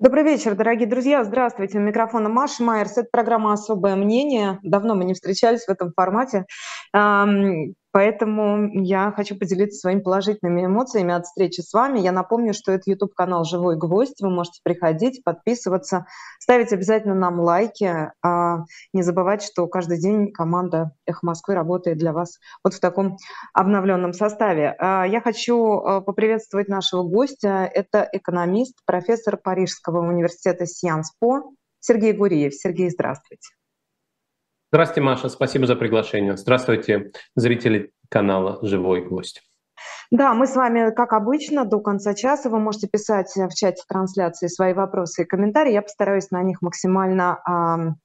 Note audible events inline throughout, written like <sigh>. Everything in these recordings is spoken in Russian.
Добрый вечер, дорогие друзья. Здравствуйте. У микрофона Маша Майерс. Это программа «Особое мнение». Давно мы не встречались в этом формате. Поэтому я хочу поделиться своими положительными эмоциями от встречи с вами. Я напомню, что это YouTube-канал «Живой гвоздь». Вы можете приходить, подписываться, ставить обязательно нам лайки. А не забывать, что каждый день команда «Эхо Москвы» работает для вас вот в таком обновленном составе. А я хочу э, поприветствовать нашего гостя. Это экономист, профессор Парижского университета Сианс По Сергей Гуриев. Сергей, здравствуйте. Здравствуйте, Маша, спасибо за приглашение. Здравствуйте, зрители канала «Живой гость». Да, мы с вами, как обычно, до конца часа. Вы можете писать в чате трансляции свои вопросы и комментарии. Я постараюсь на них максимально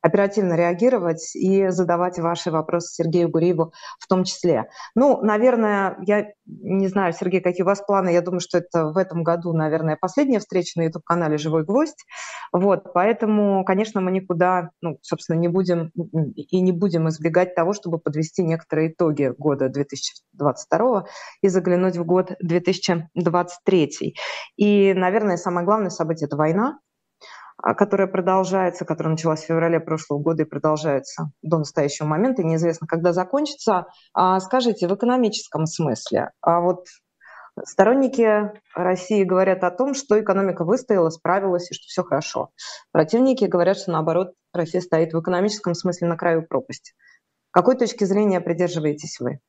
оперативно реагировать и задавать ваши вопросы Сергею Гуриеву в том числе. Ну, наверное, я не знаю, Сергей, какие у вас планы. Я думаю, что это в этом году, наверное, последняя встреча на YouTube-канале «Живой гвоздь». Вот, поэтому, конечно, мы никуда, ну, собственно, не будем и не будем избегать того, чтобы подвести некоторые итоги года 2022 и заглянуть в год 2023. И, наверное, самое главное событие – это война, которая продолжается, которая началась в феврале прошлого года и продолжается до настоящего момента, и неизвестно, когда закончится. А скажите, в экономическом смысле, а вот сторонники России говорят о том, что экономика выстояла, справилась и что все хорошо. Противники говорят, что наоборот, Россия стоит в экономическом смысле на краю пропасти. Какой точки зрения придерживаетесь вы?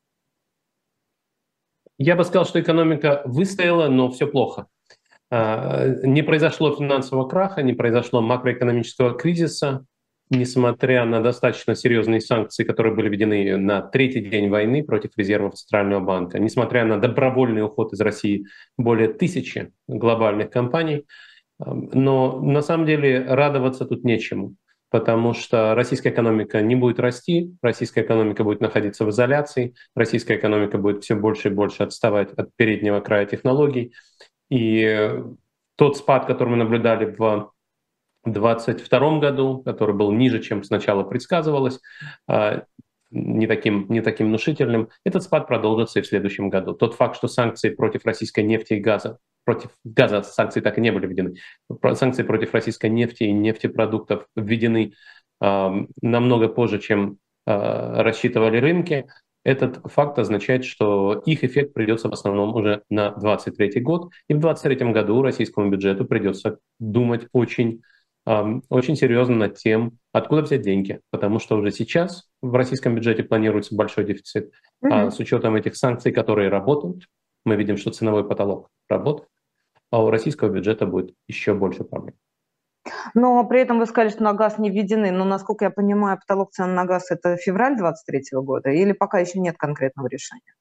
Я бы сказал, что экономика выстояла, но все плохо. А, не произошло финансового краха, не произошло макроэкономического кризиса, несмотря на достаточно серьезные санкции, которые были введены на третий день войны против резервов Центрального банка, несмотря на добровольный уход из России более тысячи глобальных компаний. Но на самом деле радоваться тут нечему, потому что российская экономика не будет расти, российская экономика будет находиться в изоляции, российская экономика будет все больше и больше отставать от переднего края технологий. И тот спад, который мы наблюдали в 2022 году, который был ниже, чем сначала предсказывалось, а, не таким, не таким внушительным, этот спад продолжится и в следующем году. Тот факт, что санкции против российской нефти и газа, против газа санкции так и не были введены, санкции против российской нефти и нефтепродуктов введены э, намного позже, чем э, рассчитывали рынки, этот факт означает, что их эффект придется в основном уже на 2023 год, и в 2023 году российскому бюджету придется думать очень, очень серьезно над тем, откуда взять деньги, потому что уже сейчас в российском бюджете планируется большой дефицит. Mm-hmm. А с учетом этих санкций, которые работают, мы видим, что ценовой потолок работает, а у российского бюджета будет еще больше проблем. Но при этом вы сказали, что на газ не введены. Но, насколько я понимаю, потолок цен на газ – это февраль 2023 года или пока еще нет конкретного решения?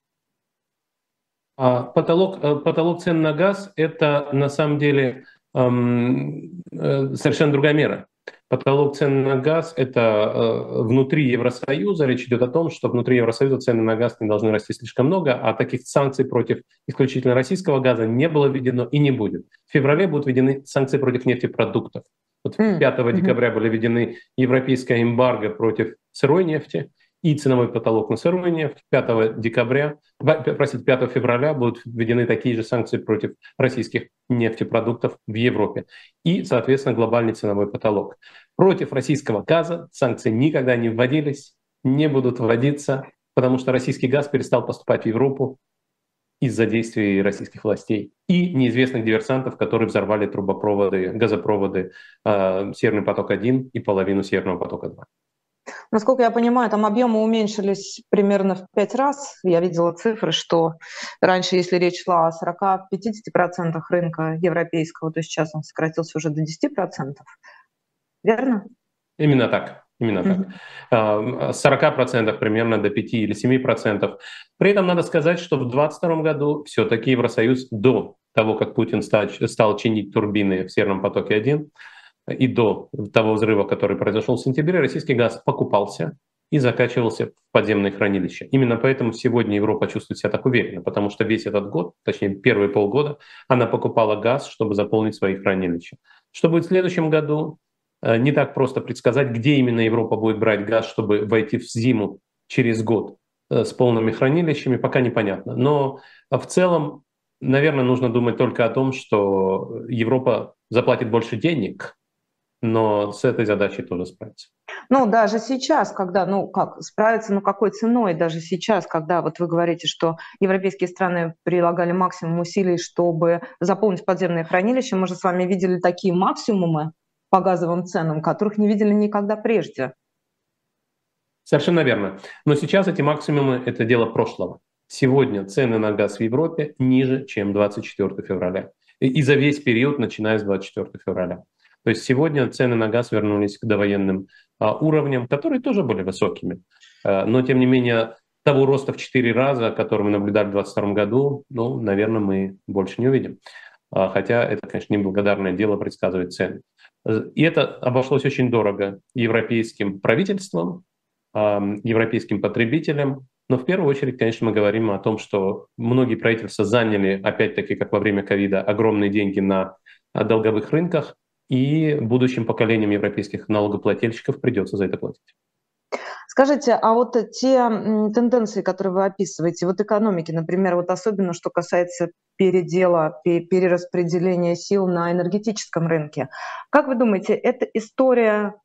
А, потолок, э, потолок цен на газ – это на самом деле эм, э, совершенно другая мера. Потолок цен на газ – это э, внутри Евросоюза. Речь идет о том, что внутри Евросоюза цены на газ не должны расти слишком много, а таких санкций против исключительно российского газа не было введено и не будет. В феврале будут введены санкции против нефтепродуктов. Вот 5 декабря были введены европейская эмбарго против сырой нефти и ценовой потолок на сырую нефть. 5 декабря, простите, 5 февраля будут введены такие же санкции против российских нефтепродуктов в Европе. И, соответственно, глобальный ценовой потолок. Против российского газа санкции никогда не вводились, не будут вводиться, потому что российский газ перестал поступать в Европу из-за действий российских властей и неизвестных диверсантов, которые взорвали трубопроводы, газопроводы э, Северный поток-1 и половину Северного потока-2. Насколько я понимаю, там объемы уменьшились примерно в пять раз. Я видела цифры, что раньше, если речь шла о 40-50% рынка европейского, то сейчас он сократился уже до 10%. Верно? Именно так. Именно так. С 40% примерно до 5 или 7%. При этом надо сказать, что в 2022 году все-таки Евросоюз до того, как Путин стал, чинить турбины в Северном потоке-1, и до того взрыва, который произошел в сентябре, российский газ покупался и закачивался в подземные хранилища. Именно поэтому сегодня Европа чувствует себя так уверенно, потому что весь этот год, точнее первые полгода, она покупала газ, чтобы заполнить свои хранилища. Что будет в следующем году, Э, не так просто предсказать, где именно Европа будет брать газ, чтобы войти в зиму через год э, с полными хранилищами, пока непонятно. Но в целом, наверное, нужно думать только о том, что Европа заплатит больше денег, но с этой задачей тоже справится. Ну, даже сейчас, когда, ну, как, справиться, ну, какой ценой, даже сейчас, когда вот вы говорите, что европейские страны прилагали максимум усилий, чтобы заполнить подземные хранилища, мы же с вами видели такие максимумы по газовым ценам, которых не видели никогда прежде. Совершенно верно. Но сейчас эти максимумы – это дело прошлого. Сегодня цены на газ в Европе ниже, чем 24 февраля. И за весь период, начиная с 24 февраля. То есть сегодня цены на газ вернулись к довоенным а, уровням, которые тоже были высокими. А, но, тем не менее, того роста в 4 раза, который мы наблюдали в 2022 году, ну, наверное, мы больше не увидим. А, хотя это, конечно, неблагодарное дело предсказывать цены. И это обошлось очень дорого европейским правительствам, европейским потребителям. Но в первую очередь, конечно, мы говорим о том, что многие правительства заняли, опять-таки, как во время ковида, огромные деньги на долговых рынках, и будущим поколениям европейских налогоплательщиков придется за это платить. Скажите, а вот те тенденции, которые вы описываете, вот экономики, например, вот особенно что касается передела, перераспределения сил на энергетическом рынке, как вы думаете, эта история,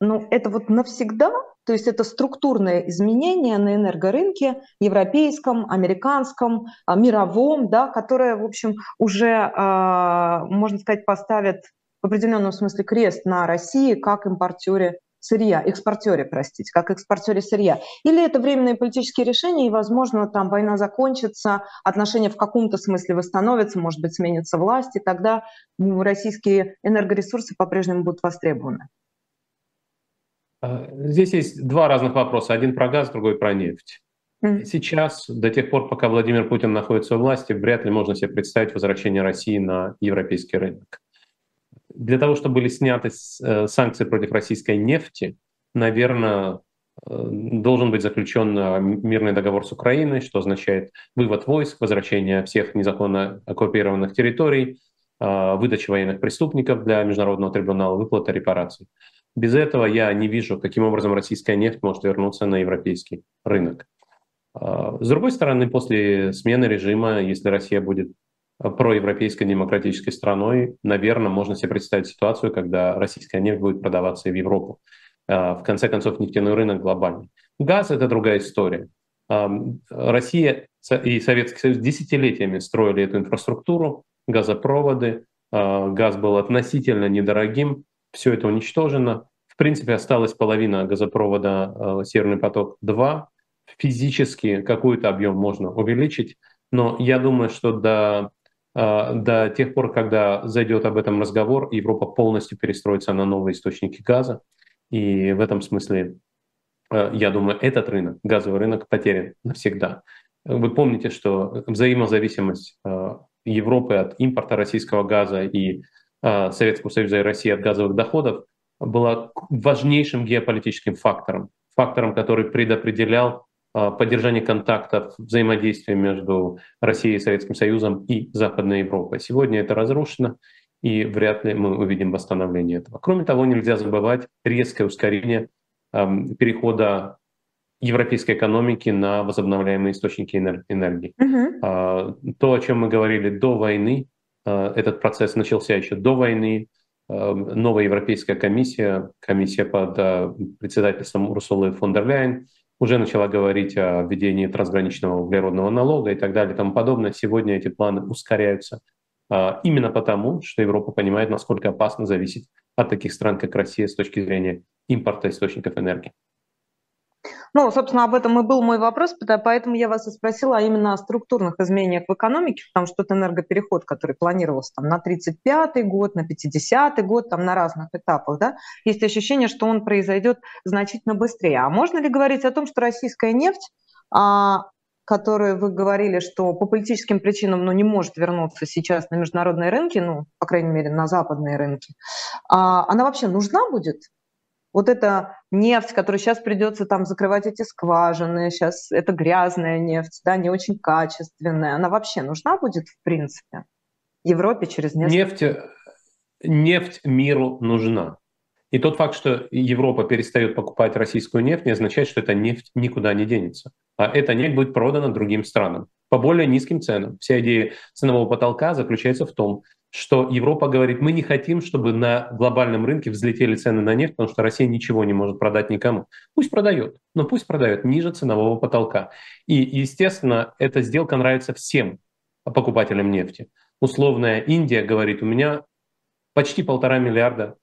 ну, это вот навсегда? То есть это структурное изменение на энергорынке европейском, американском, а, мировом, да, которое, в общем, уже, а, можно сказать, поставит в определенном смысле крест на России как импортере сырья, экспортере, простите, как экспортере сырья. Или это временные политические решения, и, возможно, там война закончится, отношения в каком-то смысле восстановятся, может быть, сменится власть, и тогда ну, российские энергоресурсы по-прежнему будут востребованы. А, здесь есть два разных вопроса. Один про газ, другой про нефть. Сейчас, до тех пор, пока Владимир Путин находится у власти, вряд ли можно себе представить возвращение России на европейский рынок. Для того, чтобы были сняты э, санкции против российской нефти, наверное, э, должен быть заключен э, мирный договор с Украиной, что означает вывод войск, возвращение всех незаконно оккупированных территорий, выдача военных преступников для международного трибунала, выплата репараций. Без этого я не вижу, каким образом российская нефть может вернуться на европейский рынок. С другой стороны, после смены режима, если Россия будет проевропейской демократической страной, наверное, можно себе представить ситуацию, когда российская нефть будет продаваться и в Европу. А, в конце концов, нефтяной рынок глобальный. Газ — это другая история. Россия и Советский Союз десятилетиями строили эту инфраструктуру, газопроводы, а, газ был относительно недорогим, все это уничтожено. В принципе, осталась половина газопровода а, «Северный поток-2». Физически какой-то объем можно увеличить, но я думаю, что до а, до тех пор, когда зайдет об этом разговор, Европа полностью перестроится на новые источники газа. И в этом смысле, а, я думаю, этот рынок, газовый рынок, потерян навсегда. Вы помните, что взаимозависимость а, Европы от импорта российского газа и Советского Союза и России от газовых доходов была важнейшим геополитическим фактором, фактором, который предопределял а, поддержание контактов, взаимодействия между Россией и Советским Союзом и Западной Европой. Сегодня это разрушено, и вряд ли мы увидим восстановление этого. Кроме того, нельзя забывать резкое ускорение перехода европейской экономики на возобновляемые источники энергии. Uh-huh. То, о чем мы говорили до войны, а, этот процесс начался еще до войны. Новая Европейская комиссия, комиссия под председательством Урсулы фон дер Ляйен, уже начала говорить о введении трансграничного углеродного налога и так далее и тому подобное. Сегодня эти планы ускоряются а, именно потому, что Европа понимает, насколько опасно зависеть от таких стран, как Россия, с точки зрения импорта источников энергии. Ну, собственно, об этом и был мой вопрос, поэтому я вас и спросила а именно о структурных изменениях в экономике, потому что это энергопереход, который планировался там, на 35-й год, на 50-й год, там, на разных этапах, да, есть ощущение, что он произойдет значительно быстрее. А можно ли говорить о том, что российская нефть, а, которую вы говорили, что по политическим причинам ну, не может вернуться сейчас на международные рынки, ну, по крайней мере, на западные рынки, а, она вообще нужна будет? Вот эта нефть, которую сейчас придется там закрывать эти скважины, сейчас это грязная нефть, да, не очень качественная, она вообще нужна будет в принципе Европе через несколько... Нефть, нефть миру нужна. И тот факт, что Европа перестает покупать российскую нефть, не означает, что эта нефть никуда не денется. А эта нефть будет продана другим странам по более низким ценам. Вся идея ценового потолка заключается в том, что Европа говорит, мы не хотим, чтобы на глобальном рынке взлетели цены на нефть, потому что Россия ничего не может продать никому. Пусть продает, но пусть продает ниже ценового потолка. И, естественно, эта сделка нравится всем покупателям нефти. Условная Индия говорит, у меня почти полтора миллиарда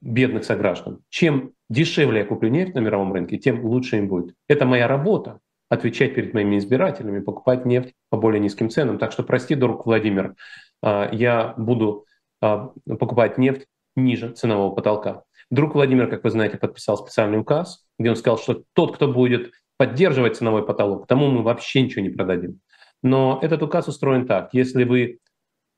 бедных сограждан. Чем дешевле я куплю нефть на мировом рынке, тем лучше им будет. Это моя работа отвечать перед моими избирателями, покупать нефть по более низким ценам. Так что прости, друг Владимир, а, я буду а, покупать нефть ниже ценового потолка. Друг Владимир, как вы знаете, подписал специальный указ, где он сказал, что тот, кто будет поддерживать ценовой потолок, тому мы вообще ничего не продадим. Но этот указ устроен так. Если вы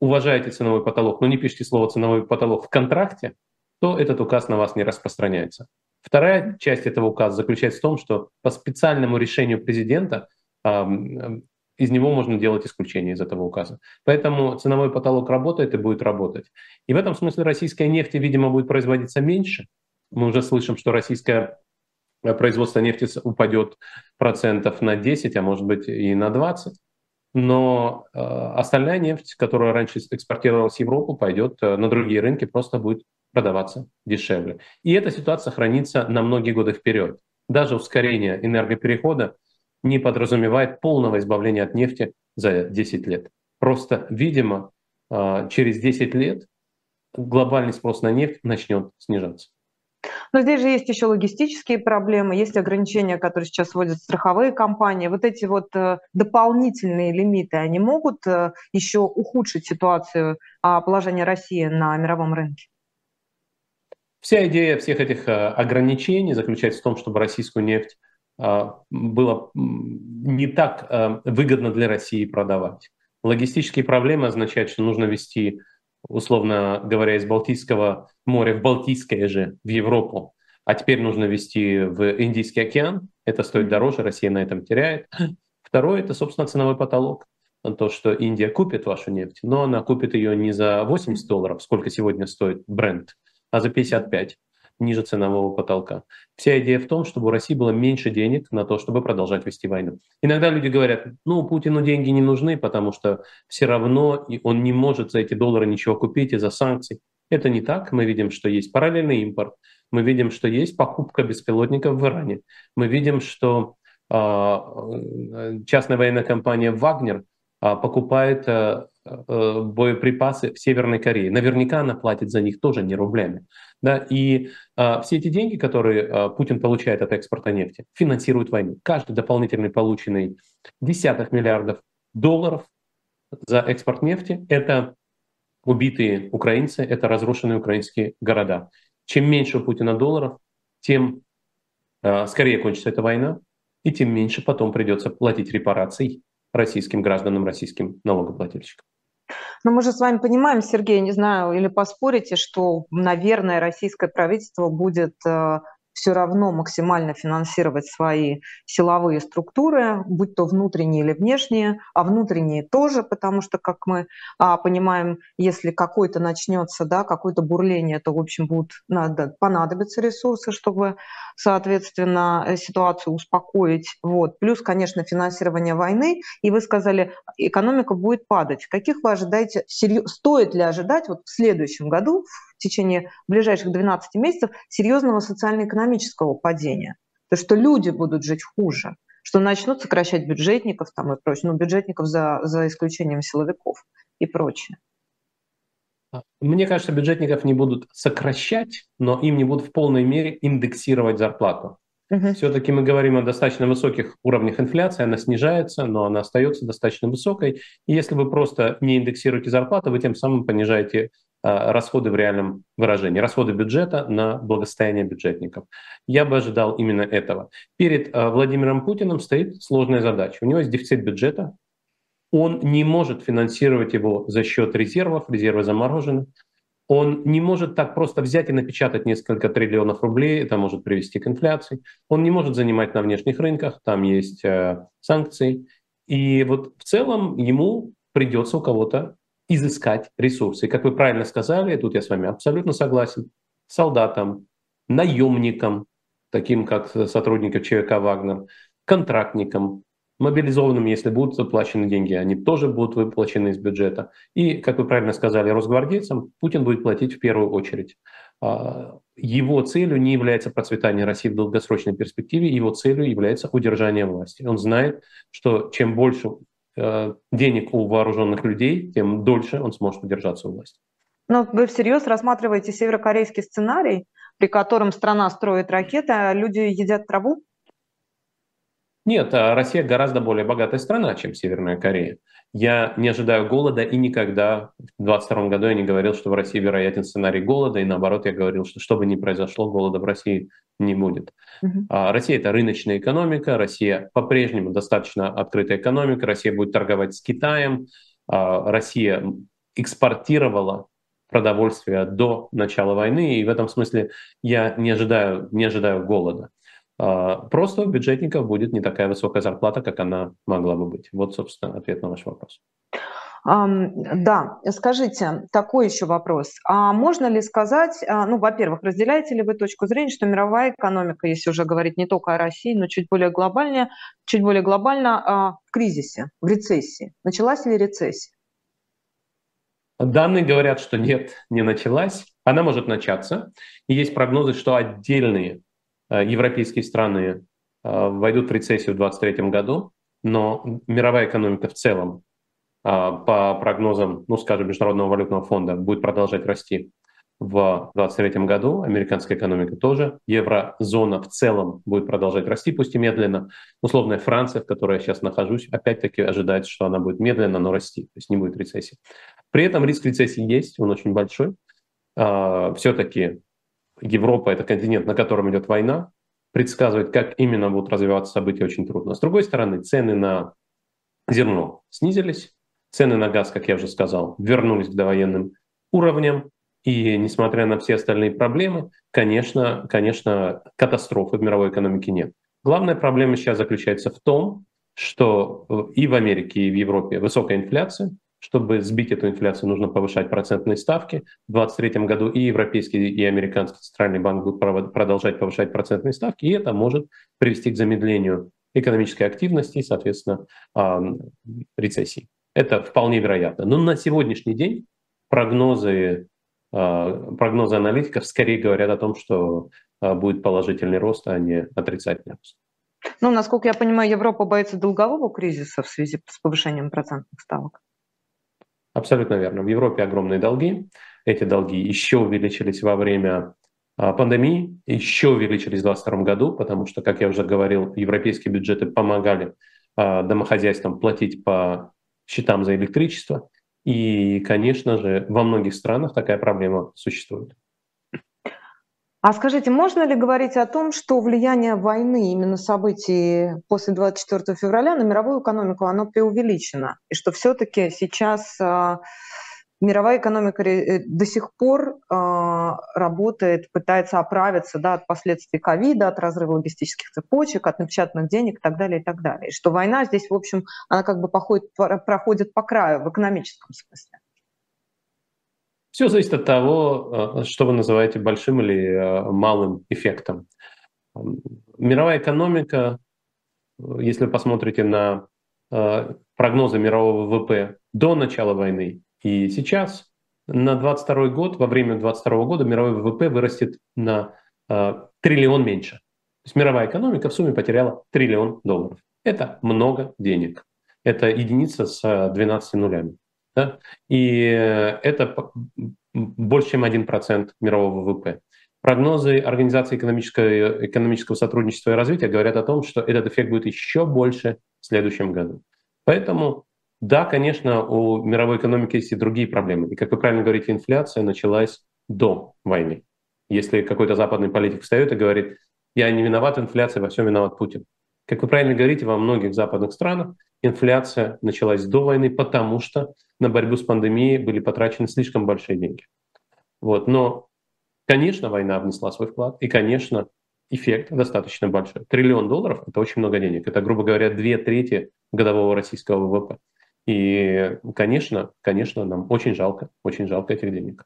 уважаете ценовой потолок, но не пишете слово «ценовой потолок» в контракте, то этот указ на вас не распространяется. Вторая часть этого указа заключается в том, что по специальному решению президента из него можно делать исключение из этого указа. Поэтому ценовой потолок работает и будет работать. И в этом смысле российская нефть, видимо, будет производиться меньше. Мы уже слышим, что российское э, производство нефти упадет процентов на 10, а может быть и на 20. Но э, остальная нефть, которая раньше экспортировалась в Европу, пойдет э, на другие рынки, просто будет продаваться дешевле. И эта ситуация хранится на многие годы вперед. Даже ускорение энергоперехода не подразумевает полного избавления от нефти за 10 лет. Просто, видимо, а, через 10 лет глобальный спрос на нефть начнет снижаться. Но здесь же есть еще логистические проблемы, есть ограничения, которые сейчас вводят страховые компании. Вот эти вот э, дополнительные лимиты, они могут э, еще ухудшить ситуацию а, положения России на мировом рынке? Вся идея всех этих э, ограничений заключается в том, чтобы российскую нефть а, было не так а, выгодно для России продавать. Логистические проблемы означают, что нужно вести, условно говоря, из Балтийского моря в Балтийское же, в Европу, а теперь нужно вести в Индийский океан. Это стоит дороже, Россия на этом теряет. <clears throat> Второе – это, собственно, ценовой потолок. То, что Индия купит вашу нефть, но она купит ее не за 80 долларов, сколько сегодня стоит бренд, а за 55 ниже ценового потолка. Вся идея в том, чтобы у России было меньше денег на то, чтобы продолжать вести войну. Иногда люди говорят, ну, Путину деньги не нужны, потому что все равно он не может за эти доллары ничего купить из-за санкций. Это не так. Мы видим, что есть параллельный импорт. Мы видим, что есть покупка беспилотников в Иране. Мы видим, что э, частная военная компания «Вагнер» э, покупает Э, боеприпасы в Северной Корее. Наверняка она платит за них тоже не рублями. Да? И а, все эти деньги, которые а, Путин получает от экспорта нефти, финансируют войну. Каждый дополнительный полученный десяток миллиардов долларов за экспорт нефти – это убитые украинцы, это разрушенные украинские города. Чем меньше у Путина долларов, тем а, скорее кончится эта война, и тем меньше потом придется платить репараций российским гражданам, российским налогоплательщикам. Но мы же с вами понимаем, Сергей, не знаю, или поспорите, что, наверное, российское правительство будет э, все равно максимально финансировать свои силовые структуры, будь то внутренние или внешние, а внутренние тоже, потому что, как мы а, понимаем, если какой-то начнется, да, какое-то бурление, то, в общем, будут, надо, понадобятся ресурсы, чтобы, соответственно, э, ситуацию успокоить. Вот. Плюс, конечно, финансирование войны. И вы сказали, экономика будет падать. Каких вы ожидаете, стоит ли ожидать вот в следующем году, в течение ближайших 12 месяцев серьезного социально-экономического падения. То, что люди будут жить хуже, что начнут сокращать бюджетников там и прочее, ну, бюджетников за, за исключением силовиков и прочее. А, мне кажется, бюджетников не будут сокращать, но им не будут в полной мере индексировать зарплату. Угу. Все-таки мы говорим о достаточно высоких уровнях инфляции, она снижается, но она остается достаточно высокой. И если вы просто не индексируете зарплату, вы тем самым понижаете расходы в реальном выражении, расходы бюджета на благосостояние бюджетников. Я бы ожидал именно этого. Перед э, Владимиром Путиным стоит сложная задача. У него есть дефицит бюджета, он не может финансировать его за счет резервов, резервы заморожены. Он не может так просто взять и напечатать несколько триллионов рублей, это может привести к инфляции. Он не может занимать на внешних рынках, там есть э, санкции. И вот в целом ему придется у кого-то изыскать ресурсы. И как вы правильно сказали, тут я с вами абсолютно согласен, солдатам, наемникам, таким как сотрудников ЧВК «Вагнер», контрактникам, Мобилизованным, если будут выплачены деньги, они тоже будут выплачены из бюджета. И, как вы правильно сказали, росгвардейцам Путин будет платить в первую очередь. А, его целью не является процветание России в долгосрочной перспективе, его целью является удержание власти. Он знает, что чем больше денег у вооруженных людей, тем дольше он сможет удержаться у власти. Но вы всерьез рассматриваете северокорейский сценарий, при котором страна строит ракеты, а люди едят траву? Нет, а Россия гораздо более богатая страна, чем Северная Корея. Я не ожидаю голода и никогда в 2022 году я не говорил, что в России вероятен сценарий голода, и наоборот я говорил, что что бы ни произошло, голода в России не будет. А Россия это рыночная экономика, Россия по-прежнему достаточно открытая экономика, Россия будет торговать с Китаем, а Россия экспортировала продовольствие до начала войны, и в этом смысле я не ожидаю, не ожидаю голода. А, просто у бюджетников будет не такая высокая зарплата, как она могла бы быть. Вот, собственно, ответ на ваш вопрос. Да, скажите, такой еще вопрос. А можно ли сказать, а, ну, во-первых, разделяете ли вы точку зрения, что мировая экономика, если уже говорить не только о России, но чуть более глобально, чуть более глобально а, в кризисе, в рецессии? Началась ли рецессия? Данные говорят, что нет, не началась. Она может начаться. И есть прогнозы, что отдельные европейские страны э, войдут в рецессию в 2023 году, но мировая экономика в целом, э, по прогнозам, ну, скажем, Международного валютного фонда, будет продолжать расти в 2023 году, американская экономика тоже, еврозона в целом будет продолжать расти, пусть и медленно. Условная Франция, в которой я сейчас нахожусь, опять-таки ожидается, что она будет медленно, но расти, то есть не будет рецессии. При этом риск рецессии есть, он очень большой. Все-таки Европа — это континент, на котором идет война, предсказывать, как именно будут развиваться события, очень трудно. С другой стороны, цены на зерно снизились, цены на газ, как я уже сказал, вернулись к довоенным уровням, и несмотря на все остальные проблемы, конечно, конечно, катастрофы в мировой экономике нет. Главная проблема сейчас заключается в том, что и в Америке, и в Европе высокая инфляция, чтобы сбить эту инфляцию, нужно повышать процентные ставки. В 2023 году и Европейский, и Американский центральный банк будут продолжать повышать процентные ставки, и это может привести к замедлению экономической активности и, соответственно, рецессии. Это вполне вероятно. Но на сегодняшний день прогнозы, а, прогнозы аналитиков скорее говорят о том, что а, будет положительный рост, а не отрицательный рост. Ну, насколько я понимаю, Европа боится долгового кризиса в связи с повышением процентных ставок. Абсолютно верно. В Европе огромные долги. Эти долги еще увеличились во время а, пандемии, еще увеличились в 2022 году, потому что, как я уже говорил, европейские бюджеты помогали а, домохозяйствам платить по счетам за электричество. И, конечно же, во многих странах такая проблема существует. А скажите, можно ли говорить о том, что влияние войны, именно событий после 24 февраля на мировую экономику, оно преувеличено? И что все-таки сейчас а, мировая экономика э, до сих пор э, работает, пытается оправиться да, от последствий ковида, от разрыва логистических цепочек, от напечатанных денег и так далее, и так далее. И что война здесь, в общем, она как бы походит, проходит по краю в экономическом смысле. Все зависит от того, э, что вы называете большим или э, малым эффектом. Мировая экономика, если вы посмотрите на э, прогнозы мирового ВВП до начала войны и сейчас, на 22 год, во время 22 года мировой ВВП вырастет на триллион меньше. То есть мировая экономика в сумме потеряла триллион долларов. Это много денег. Это единица с 12 нулями. Да? И это больше, чем 1% мирового ВВП. Прогнозы Организации экономического, экономического сотрудничества и развития говорят о том, что этот эффект будет еще больше в следующем году. Поэтому, да, конечно, у мировой экономики есть и другие проблемы. И, как вы правильно говорите, инфляция началась до войны. Если какой-то западный политик встает и говорит, я не виноват в инфляции, во всем виноват Путин. Как вы правильно говорите, во многих западных странах инфляция началась до войны, потому что на борьбу с пандемией были потрачены слишком большие деньги. Вот. Но, конечно, война внесла свой вклад, и, конечно, эффект достаточно большой. Триллион долларов – это очень много денег. Это, грубо говоря, две трети годового российского ВВП. И, конечно, конечно, нам очень жалко, очень жалко этих денег.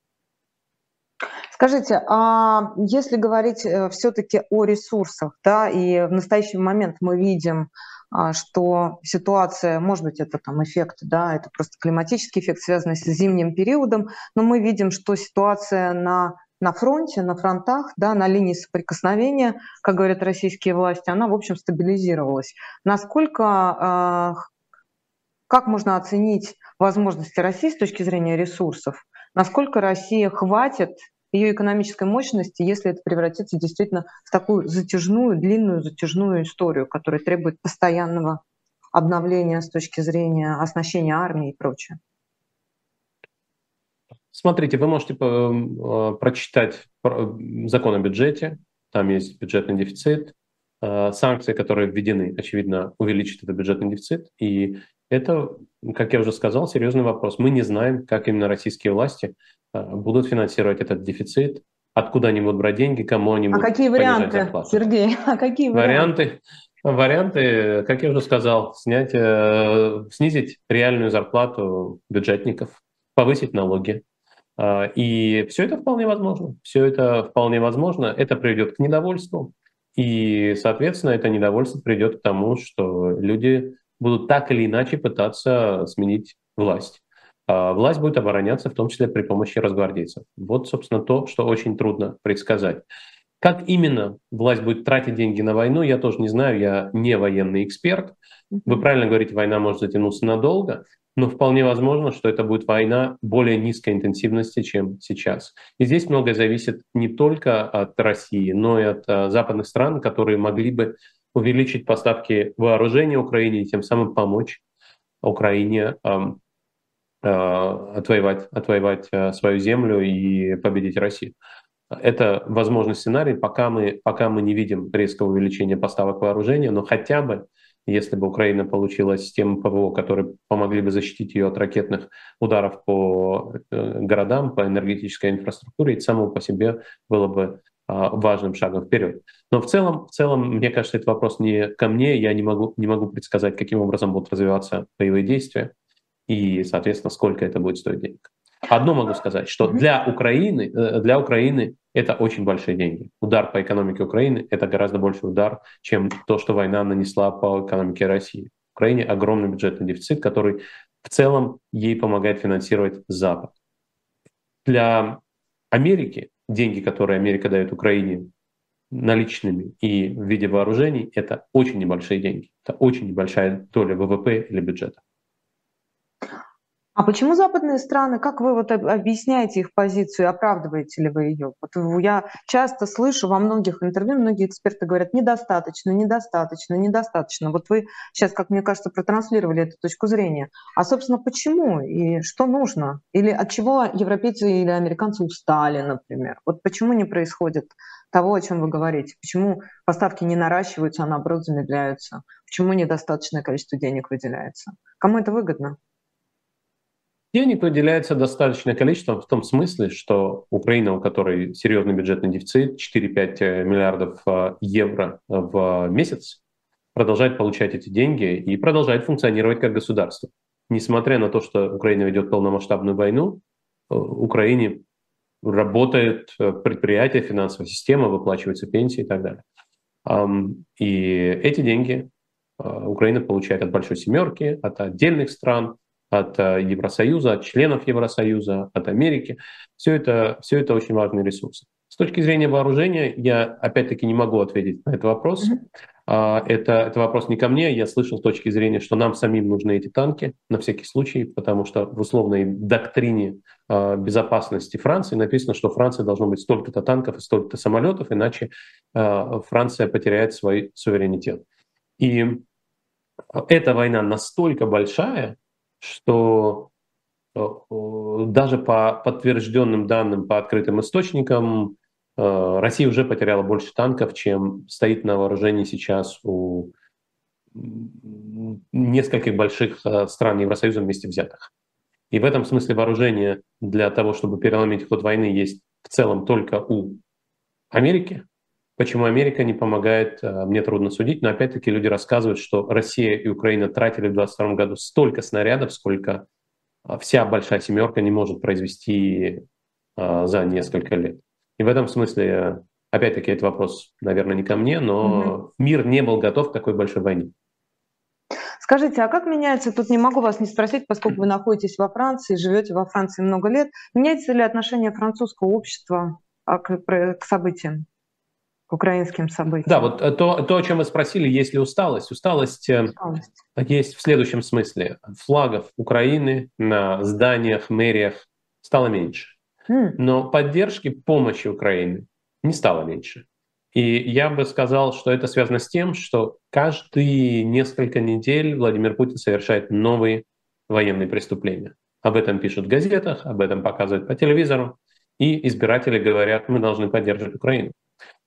Скажите, а если говорить э, все-таки о ресурсах, да, и в настоящий момент мы видим, что ситуация, может быть, это там эффект, да, это просто климатический эффект, связанный с зимним периодом, но мы видим, что ситуация на на фронте, на фронтах, да, на линии соприкосновения, как говорят российские власти, она, в общем, стабилизировалась. Насколько, а, как можно оценить возможности России с точки зрения ресурсов? Насколько Россия хватит ее экономической мощности, если это превратится действительно в такую затяжную, длинную затяжную историю, которая требует постоянного обновления с точки зрения оснащения армии и прочее. Смотрите, вы можете э, прочитать закон о бюджете, там есть бюджетный дефицит, э, санкции, которые введены, очевидно, увеличат этот бюджетный дефицит, и это, как я уже сказал, серьезный вопрос. Мы не знаем, как именно российские власти э, будут финансировать этот дефицит, откуда они будут брать деньги, кому они а будут <laughs> А какие варианты, зарплату. Сергей? А какие варианты? Варианты, как я уже сказал, снять, э, снизить реальную зарплату бюджетников, повысить налоги. Э, и все это вполне возможно. Все это вполне возможно. Это приведет к недовольству. И, соответственно, это недовольство приведет к тому, что люди будут так или иначе пытаться сменить власть. А власть будет обороняться в том числе при помощи разгвардейцев. Вот, собственно, то, что очень трудно предсказать. Как именно власть будет тратить деньги на войну, я тоже не знаю, я не военный эксперт. Вы правильно говорите, война может затянуться надолго, но вполне возможно, что это будет война более низкой интенсивности, чем сейчас. И здесь многое зависит не только от России, но и от а, западных стран, которые могли бы увеличить поставки вооружения Украине и тем самым помочь Украине э, э, отвоевать, отвоевать э, свою землю и победить Россию. Это возможный сценарий, пока мы, пока мы не видим резкого увеличения поставок вооружения, но хотя бы если бы Украина получила систему ПВО, которые помогли бы защитить ее от ракетных ударов по э, городам, по энергетической инфраструктуре, это само по себе было бы важным шагом вперед. Но в целом, в целом, мне кажется, это вопрос не ко мне. Я не могу, не могу предсказать, каким образом будут развиваться боевые действия и, соответственно, сколько это будет стоить денег. Одно могу сказать, что для Украины, э, для Украины это очень большие деньги. Удар по экономике Украины – это гораздо больше удар, чем то, что война нанесла по экономике России. В Украине огромный бюджетный дефицит, который в целом ей помогает финансировать Запад. Для Америки деньги, которые Америка дает Украине наличными и в виде вооружений, это очень небольшие деньги. Это очень небольшая доля ВВП или бюджета. А почему западные страны, как вы вот объясняете их позицию, оправдываете ли вы ее? Вот я часто слышу во многих интервью, многие эксперты говорят, недостаточно, недостаточно, недостаточно. Вот вы сейчас, как мне кажется, протранслировали эту точку зрения. А, собственно, почему и что нужно? Или от чего европейцы или американцы устали, например? Вот почему не происходит того, о чем вы говорите? Почему поставки не наращиваются, а наоборот замедляются? Почему недостаточное количество денег выделяется? Кому это выгодно? Денег выделяется достаточное количество в том смысле, что Украина, у которой серьезный бюджетный дефицит, 4-5 э, миллиардов э, евро в месяц, продолжает получать эти деньги и продолжает функционировать как государство. Несмотря на то, что Украина ведет полномасштабную войну, э, Украине работает предприятие, финансовая система, выплачиваются пенсии и так далее. И эти деньги Украина получает от Большой Семерки, от отдельных стран, от э, Евросоюза, от членов Евросоюза, от Америки. Все это, все это очень важные ресурсы. С точки зрения вооружения, я опять-таки не могу ответить на этот вопрос. Mm-hmm. Это, это вопрос не ко мне. Я слышал с точки зрения, что нам самим нужны эти танки на всякий случай, потому что в условной доктрине а, безопасности Франции написано, что Франция должно быть столько-то танков и столько-то самолетов, иначе а, Франция потеряет свой суверенитет. И эта война настолько большая, что э, даже по подтвержденным данным, по открытым источникам, э, Россия уже потеряла больше танков, чем стоит на вооружении сейчас у нескольких больших э, стран Евросоюза вместе взятых. И в этом смысле вооружение для того, чтобы переломить ход войны, есть в целом только у Америки. Почему Америка не помогает, э, мне трудно судить, но опять-таки люди рассказывают, что Россия и Украина тратили в 2022 году столько снарядов, сколько э, вся большая семерка не может произвести э, за несколько лет. И в этом смысле, опять-таки, этот вопрос, наверное, не ко мне, но угу. мир не был готов к такой большой войне. Скажите, а как меняется, тут не могу вас не спросить, поскольку вы находитесь во Франции, живете во Франции много лет, меняется ли отношение французского общества а, к, к событиям? К украинским событиям. Да, вот э, то, то, о чем вы спросили, есть ли усталость? Усталость, э, усталость есть в следующем смысле. Флагов Украины на зданиях, мэриях стало меньше. Mm. Но поддержки, помощи Украины не стало меньше. И я бы сказал, что это связано с тем, что каждые несколько недель Владимир Путин совершает новые военные преступления. Об этом пишут в газетах, об этом показывают по телевизору, и избиратели говорят, мы должны поддерживать Украину.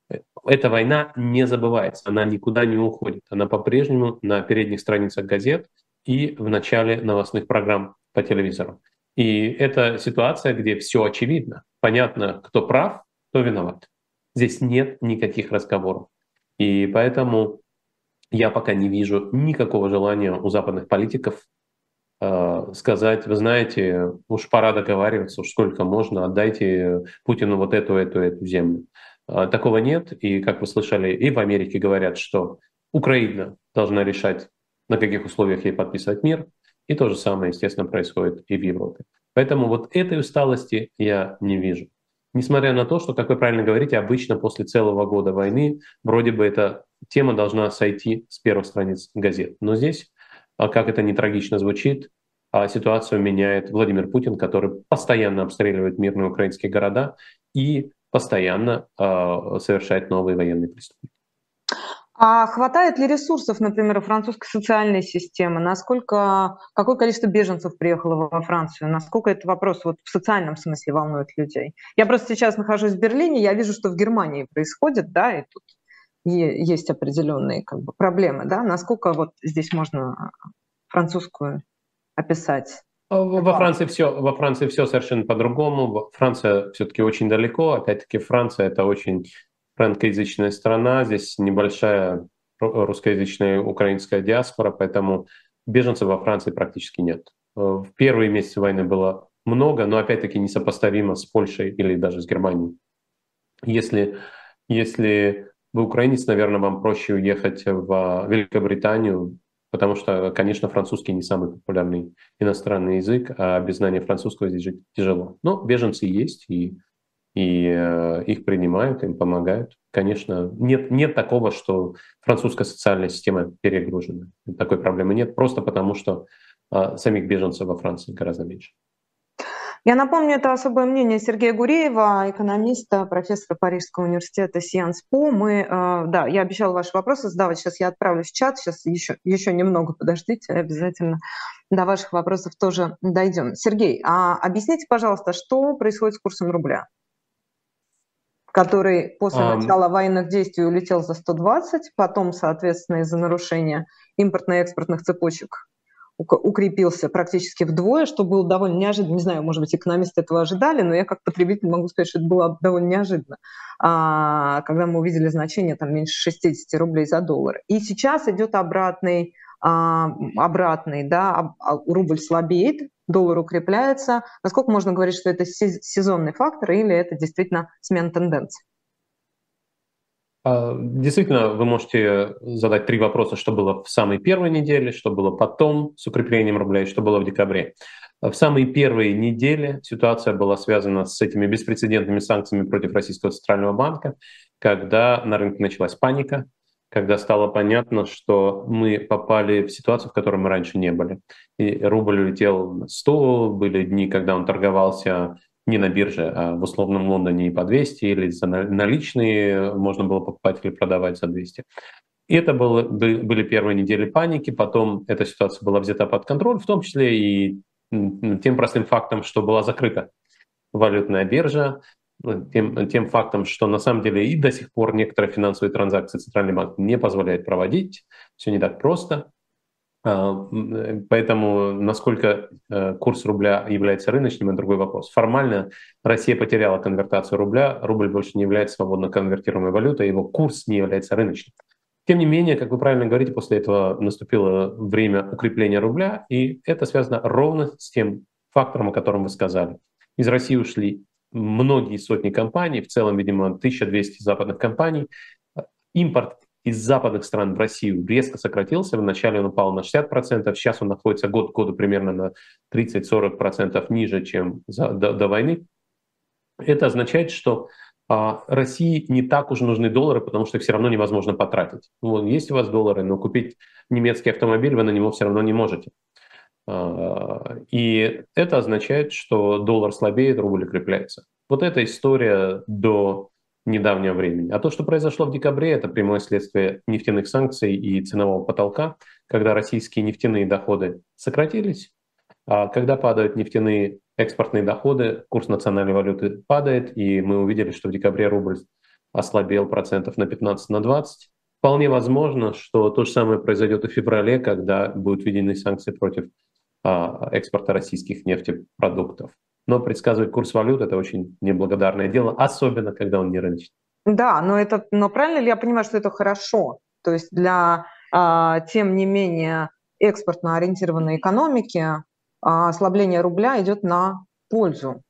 Эта война не забывается, она никуда не уходит. Она по-прежнему на передних страницах газет и в начале новостных программ по телевизору. И это ситуация, где все очевидно. Понятно, кто прав, кто виноват. Здесь нет никаких разговоров. И поэтому я пока не вижу никакого желания у западных политиков э, сказать, вы знаете, уж пора договариваться, уж сколько можно, отдайте Путину вот эту, эту, эту землю. Э, такого нет. И, как вы слышали, и в Америке говорят, что Украина должна решать, на каких условиях ей подписывать мир. И то же самое, естественно, происходит и в Европе. Поэтому вот этой усталости я не вижу. Несмотря на то, что, как вы правильно говорите, обычно после целого года войны вроде бы эта тема должна сойти с первых страниц газет. Но здесь, а, как это не трагично звучит, а, ситуацию меняет Владимир Путин, который постоянно обстреливает мирные украинские города и постоянно а, совершает новые военные преступления. А хватает ли ресурсов, например, у французской социальной системы? Насколько, какое количество беженцев приехало во Францию? Насколько этот вопрос вот в социальном смысле волнует людей? Я просто сейчас нахожусь в Берлине, я вижу, что в Германии происходит, да, и тут есть определенные как бы, проблемы, да? Насколько вот здесь можно французскую описать? Во Франции все, во Франции все совершенно по-другому. Франция все-таки очень далеко. Опять-таки Франция это очень франкоязычная страна, здесь небольшая русскоязычная украинская диаспора, поэтому беженцев во Франции практически нет. Э, в первые месяцы войны было много, но опять-таки несопоставимо с Польшей или даже с Германией. Если, если вы украинец, наверное, вам проще уехать в Великобританию, потому что, конечно, французский не самый популярный иностранный язык, а без знания французского здесь жить тяжело. Но беженцы есть, и и э, их принимают, им помогают. Конечно, нет, нет такого, что французская социальная система перегружена. Такой проблемы нет, просто потому что э, самих беженцев во Франции гораздо меньше. Я напомню, это особое мнение Сергея Гуреева, экономиста, профессора Парижского университета Сианс По. Мы, э, да, я обещала ваши вопросы задавать, сейчас я отправлюсь в чат, сейчас еще, еще немного подождите, обязательно до ваших вопросов тоже дойдем. Сергей, а объясните, пожалуйста, что происходит с курсом рубля? который после um... начала военных действий улетел за 120, потом, соответственно, из-за нарушения импортно-экспортных цепочек укрепился практически вдвое, что было довольно неожиданно. Не знаю, может быть, экономисты этого ожидали, но я как потребитель могу сказать, что это было довольно неожиданно, а, когда мы увидели значение там меньше 60 рублей за доллар. И сейчас идет обратный, а, обратный да, а, рубль слабеет, доллар укрепляется. Насколько можно говорить, что это сезонный фактор или это действительно смена тенденций? А, действительно, вы можете задать три вопроса, что было в самой первой неделе, что было потом с укреплением рубля и что было в декабре. В самые первые недели ситуация была связана с этими беспрецедентными санкциями против Российского центрального банка, когда на рынке началась паника, когда стало понятно, что мы попали в ситуацию, в которой мы раньше не были. И рубль улетел на 100, были дни, когда он торговался не на бирже, а в условном Лондоне и по 200, или за наличные можно было покупать или продавать за 200. И это было, были первые недели паники, потом эта ситуация была взята под контроль, в том числе и тем простым фактом, что была закрыта валютная биржа, тем, тем фактом, что на самом деле и до сих пор некоторые финансовые транзакции Центральный банк не позволяет проводить, все не так просто. А, поэтому насколько э, курс рубля является рыночным, это другой вопрос. Формально Россия потеряла конвертацию рубля, рубль больше не является свободно конвертируемой валютой, его курс не является рыночным. Тем не менее, как вы правильно говорите, после этого наступило время укрепления рубля, и это связано ровно с тем фактором, о котором вы сказали. Из России ушли многие сотни компаний, в целом, видимо, 1200 западных компаний. Импорт из западных стран в Россию резко сократился. Вначале он упал на 60%, сейчас он находится год к году примерно на 30-40% ниже, чем за, до, до войны. Это означает, что а, России не так уж нужны доллары, потому что их все равно невозможно потратить. Ну, есть у вас доллары, но купить немецкий автомобиль вы на него все равно не можете. А, и это означает, что доллар слабеет, рубль укрепляется. Вот эта история до недавнего времени. А то, что произошло в декабре, это прямое следствие нефтяных санкций и ценового потолка, когда российские нефтяные доходы сократились, а когда падают нефтяные экспортные доходы, курс национальной валюты падает, и мы увидели, что в декабре рубль ослабел процентов на 15 на 20. Вполне возможно, что то же самое произойдет и в феврале, когда будут введены санкции против а, экспорта российских нефтепродуктов. Но предсказывать курс валют – это очень неблагодарное дело, особенно когда он не рыночный. Да, но, это, но правильно ли я понимаю, что это хорошо? То есть для, а, тем не менее, экспортно ориентированной экономики а, ослабление рубля идет на пользу,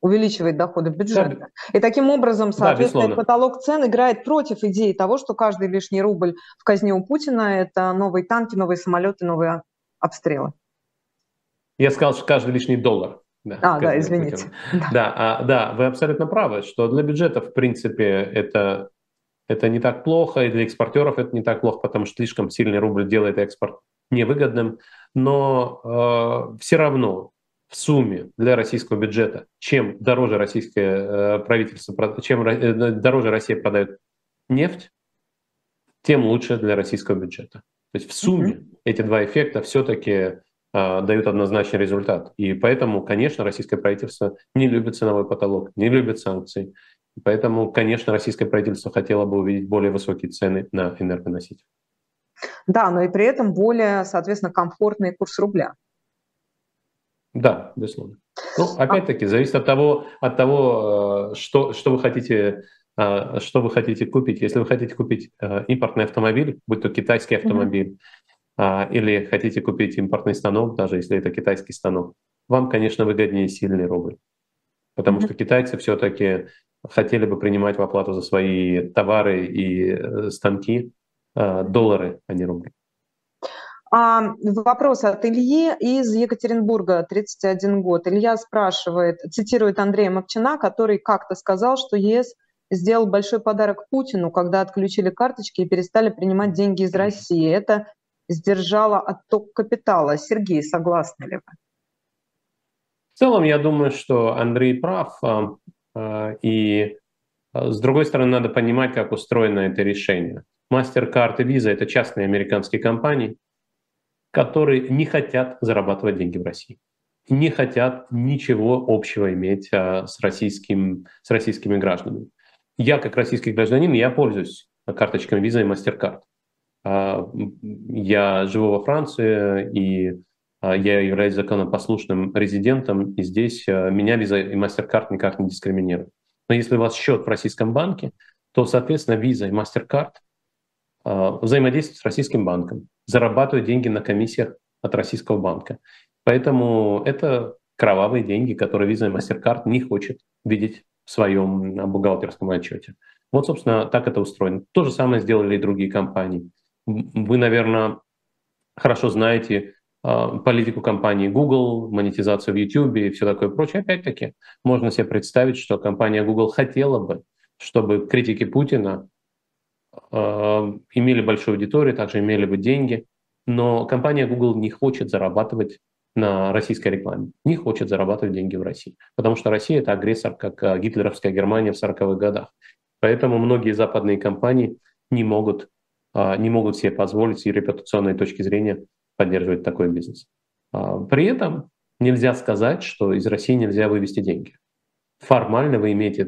увеличивает доходы бюджета. Да. И таким образом, соответственно, да, потолок цен играет против идеи того, что каждый лишний рубль в казне у Путина – это новые танки, новые самолеты, новые обстрелы. Я сказал, что каждый лишний доллар. Да, а, да, извините. <laughs> Да, да, а, да, вы абсолютно правы, что для бюджета, в принципе, это, это не так плохо, и для экспортеров это не так плохо, потому что слишком сильный рубль делает экспорт невыгодным. Но э, все равно в сумме для российского бюджета, чем дороже российское э, правительство, чем э, дороже Россия продает нефть, тем лучше для российского бюджета. То есть в сумме mm-hmm. эти два эффекта все-таки дают однозначный результат. И поэтому, конечно, российское правительство не любит ценовой потолок, не любит санкции. Поэтому, конечно, российское правительство хотело бы увидеть более высокие цены на энергоносители. Да, но и при этом более, соответственно, комфортный курс рубля. Да, безусловно. Ну, опять-таки, зависит от того, от того, э, что, что вы хотите э, что вы хотите купить. Если вы хотите купить э, импортный автомобиль, будь то китайский автомобиль, а, или хотите купить импортный станок, даже если это китайский станок, вам, конечно, выгоднее сильный рубль. Потому mm-hmm. что китайцы все-таки хотели бы принимать в оплату за свои товары и э, станки э, доллары, а не рубли. А, вопрос от Ильи из Екатеринбурга, 31 год. Илья спрашивает, цитирует Андрея Мовчина, который как-то сказал, что ЕС сделал большой подарок Путину, когда отключили карточки и перестали принимать деньги из России. Это сдержала отток капитала. Сергей, согласны ли вы? В целом, я думаю, что Андрей прав. А, а, и а, с другой стороны, надо понимать, как устроено это решение. MasterCard и Visa – это частные американские компании, которые не хотят зарабатывать деньги в России. Не хотят ничего общего иметь с, российским, с российскими гражданами. Я, как российский гражданин, я пользуюсь карточками Visa и MasterCard. А, я живу во Франции, и а, я являюсь законопослушным резидентом, и здесь а, меня Visa и MasterCard никак не дискриминируют. Но если у вас счет в российском банке, то, соответственно, Visa и MasterCard взаимодействуют с российским банком, зарабатывают деньги на комиссиях от российского банка. Поэтому это кровавые деньги, которые Visa и MasterCard не хочет видеть в своем бухгалтерском отчете. Вот, собственно, так это устроено. То же самое сделали и другие компании. Вы, наверное, хорошо знаете э, политику компании Google, монетизацию в YouTube и все такое прочее. Опять-таки, можно себе представить, что компания Google хотела бы, чтобы критики Путина э, имели большую аудиторию, также имели бы деньги, но компания Google не хочет зарабатывать на российской рекламе, не хочет зарабатывать деньги в России, потому что Россия это агрессор, как э, гитлеровская Германия в 40-х годах. Поэтому многие западные компании не могут а, не могут себе позволить с репутационной точки зрения поддерживать такой бизнес. А, при этом нельзя сказать, что из России нельзя вывести деньги. Формально вы имеете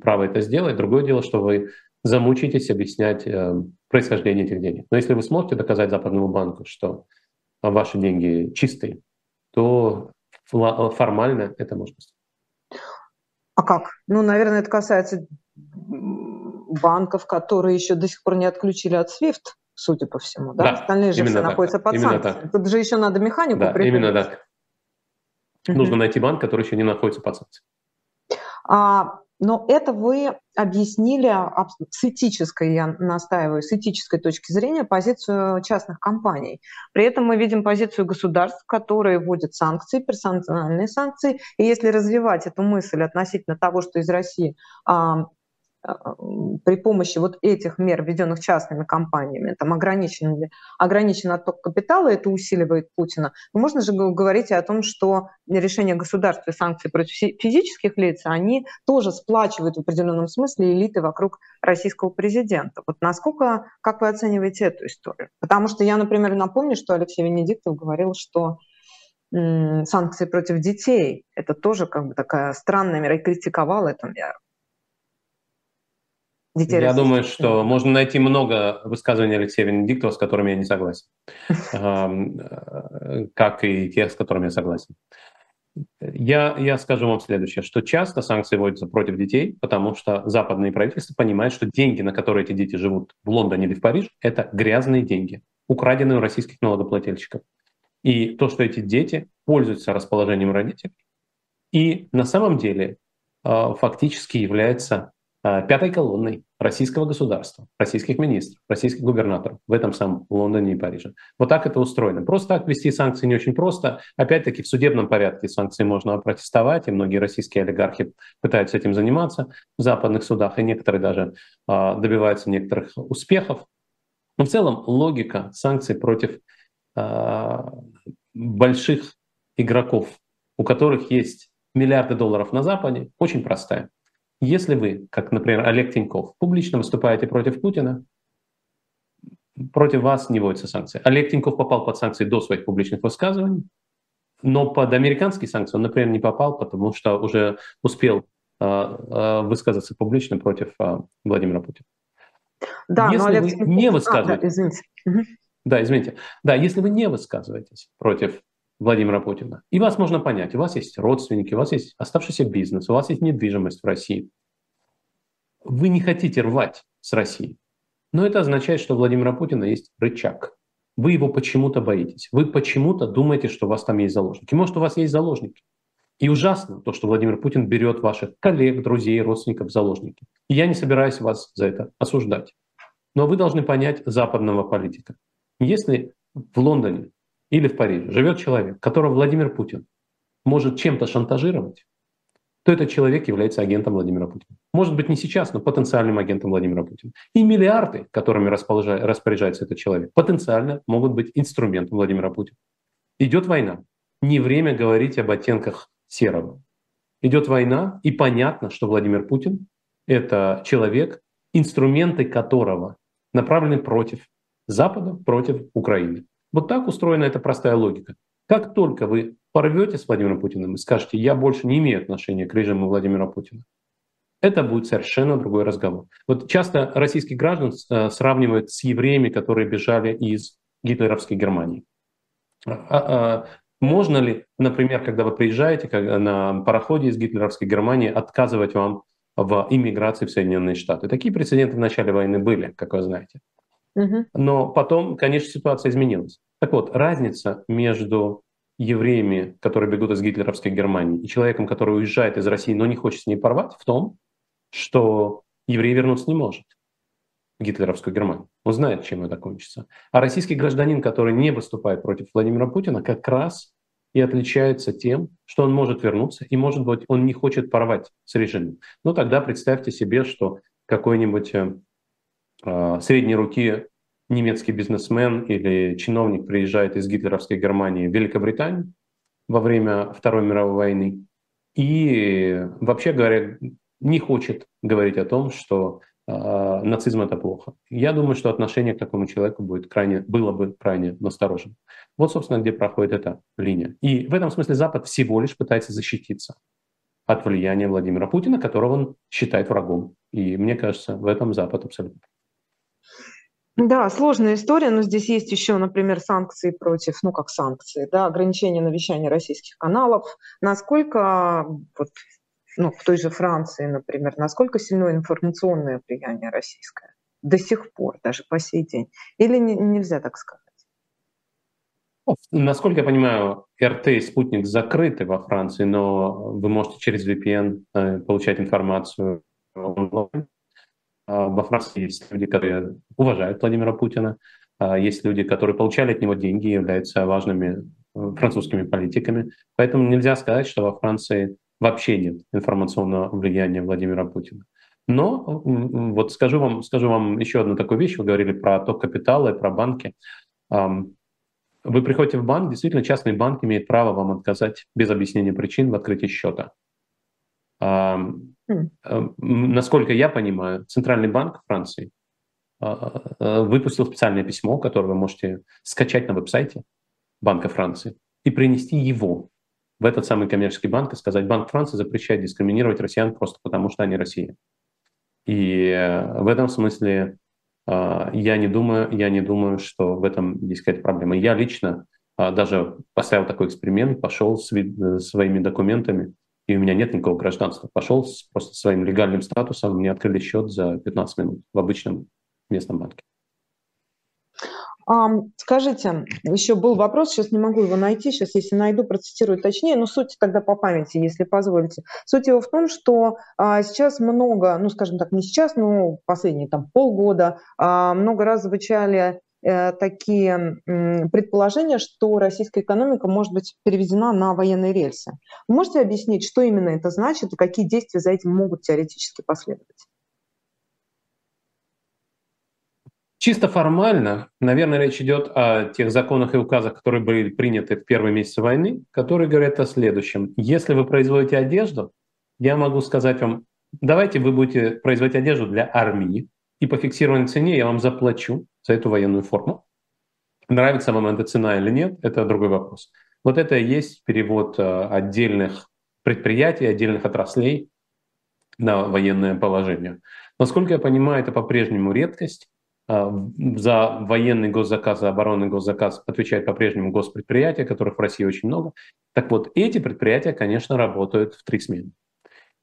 право это сделать. Другое дело, что вы замучитесь объяснять э, происхождение этих денег. Но если вы сможете доказать Западному банку, что ваши деньги чистые, то формально это можно сделать. А как? Ну, наверное, это касается банков, которые еще до сих пор не отключили от SWIFT, судя по всему, да? да Остальные же все так. находятся под именно санкциями. Тут же еще надо механику да, придумать. Именно так. Нужно найти банк, который еще не находится под санкциями. А, но это вы объяснили с этической, я настаиваю, с этической точки зрения позицию частных компаний. При этом мы видим позицию государств, которые вводят санкции, персональные санкции. И если развивать эту мысль относительно того, что из России а, при помощи вот этих мер, введенных частными компаниями, там ограничен, ограничен отток капитала, это усиливает Путина, но можно же говорить о том, что решения государства и санкции против физических лиц, они тоже сплачивают в определенном смысле элиты вокруг российского президента. Вот насколько, как вы оцениваете эту историю? Потому что я, например, напомню, что Алексей Венедиктов говорил, что санкции против детей, это тоже как бы такая странная мера, и критиковал эту меру детей Я думаю, что можно найти много высказываний Алексея Венедиктова, с которыми я не согласен, <laughs> как и тех, с которыми я согласен. Я, я скажу вам следующее, что часто санкции вводятся против детей, потому что западные правительства понимают, что деньги, на которые эти дети живут в Лондоне или в Париже, это грязные деньги, украденные у российских налогоплательщиков. И то, что эти дети пользуются расположением родителей, и на самом деле э, фактически является пятой колонной российского государства, российских министров, российских губернаторов в этом самом Лондоне и Париже. Вот так это устроено. Просто так ввести санкции не очень просто. Опять-таки в судебном порядке санкции можно протестовать, и многие российские олигархи пытаются этим заниматься в западных судах, и некоторые даже а, добиваются некоторых успехов. Но в целом логика санкций против а, больших игроков, у которых есть миллиарды долларов на Западе, очень простая. Если вы, как, например, Олег Тиньков, публично выступаете против Путина, против вас не вводятся санкции. Олег Тиньков попал под санкции до своих публичных высказываний, но под американские санкции он, например, не попал, потому что уже успел э, э, высказаться публично против э, Владимира Путина. Да, если но Олег... вы не высказываетесь... А, да, извините. Да, извините. Да, если вы не высказываетесь против Владимира Путина. И вас можно понять. У вас есть родственники, у вас есть оставшийся бизнес, у вас есть недвижимость в России. Вы не хотите рвать с Россией. Но это означает, что у Владимира Путина есть рычаг. Вы его почему-то боитесь. Вы почему-то думаете, что у вас там есть заложники. Может, у вас есть заложники. И ужасно то, что Владимир Путин берет ваших коллег, друзей, родственников в заложники. И я не собираюсь вас за это осуждать. Но вы должны понять западного политика. Если в Лондоне или в Париже живет человек, которого Владимир Путин может чем-то шантажировать, то этот человек является агентом Владимира Путина. Может быть, не сейчас, но потенциальным агентом Владимира Путина. И миллиарды, которыми распоряжается этот человек, потенциально могут быть инструментом Владимира Путина. Идет война. Не время говорить об оттенках серого. Идет война, и понятно, что Владимир Путин — это человек, инструменты которого направлены против Запада, против Украины. Вот так устроена эта простая логика. Как только вы порвете с Владимиром Путиным и скажете, я больше не имею отношения к режиму Владимира Путина, это будет совершенно другой разговор. Вот часто российских граждан э, сравнивают с евреями, которые бежали из гитлеровской Германии. А, а, можно ли, например, когда вы приезжаете на пароходе из гитлеровской Германии, отказывать вам в иммиграции в Соединенные Штаты? Такие прецеденты в начале войны были, как вы знаете. Но потом, конечно, ситуация изменилась. Так вот, разница между евреями, которые бегут из гитлеровской Германии, и человеком, который уезжает из России, но не хочет с ней порвать, в том, что еврей вернуться не может в гитлеровскую Германию. Он знает, чем это кончится. А российский гражданин, который не выступает против Владимира Путина, как раз и отличается тем, что он может вернуться, и, может быть, он не хочет порвать с режимом. Ну, тогда представьте себе, что какой-нибудь э, средней руки немецкий бизнесмен или чиновник приезжает из гитлеровской Германии в Великобританию во время Второй мировой войны и, вообще говоря, не хочет говорить о том, что э, нацизм это плохо. Я думаю, что отношение к такому человеку будет крайне, было бы крайне насторожен. Вот, собственно, где проходит эта линия. И в этом смысле Запад всего лишь пытается защититься от влияния Владимира Путина, которого он считает врагом. И мне кажется, в этом Запад абсолютно да, сложная история, но здесь есть еще, например, санкции против, ну как санкции, да, ограничения на вещание российских каналов. Насколько, вот, ну, в той же Франции, например, насколько сильно информационное влияние российское до сих пор, даже по сей день? Или не, нельзя так сказать? Насколько я понимаю, РТ и спутник закрыты во Франции, но вы можете через VPN э, получать информацию онлайн. А во Франции есть люди, которые уважают Владимира Путина, а есть люди, которые получали от него деньги и являются важными э, французскими политиками. Поэтому нельзя сказать, что во Франции вообще нет информационного влияния Владимира Путина. Но вот скажу вам, скажу вам еще одну такую вещь. Вы говорили про ток капитала и про банки. Вы приходите в банк, действительно, частный банк имеет право вам отказать без объяснения причин в открытии счета. Mm. Насколько я понимаю, Центральный банк Франции а, а, выпустил специальное письмо, которое вы можете скачать на веб-сайте Банка Франции и принести его в этот самый коммерческий банк и сказать, Банк Франции запрещает дискриминировать россиян просто потому, что они Россия. И э, в этом смысле я не думаю, я не думаю, что в этом есть какая-то проблема. Я лично даже поставил такой эксперимент, пошел с э, своими документами, и у меня нет никакого гражданства. Пошел с просто своим легальным статусом, мне открыли счет за 15 минут в обычном местном банке. Скажите, еще был вопрос, сейчас не могу его найти, сейчас если найду, процитирую точнее, но суть тогда по памяти, если позволите. Суть его в том, что а, сейчас много, ну скажем так, не сейчас, но последние там полгода, а, много раз звучали такие предположения, что российская экономика может быть переведена на военные рельсы. Вы можете объяснить, что именно это значит и какие действия за этим могут теоретически последовать? Чисто формально, наверное, речь идет о тех законах и указах, которые были приняты в первые месяцы войны, которые говорят о следующем. Если вы производите одежду, я могу сказать вам, давайте вы будете производить одежду для армии, и по фиксированной цене я вам заплачу за эту военную форму. Нравится вам эта цена или нет, это другой вопрос. Вот это и есть перевод э, отдельных предприятий, отдельных отраслей на военное положение. Насколько я понимаю, это по-прежнему редкость. А, за военный госзаказ, за оборонный госзаказ отвечает по-прежнему госпредприятия, которых в России очень много. Так вот, эти предприятия, конечно, работают в три смены.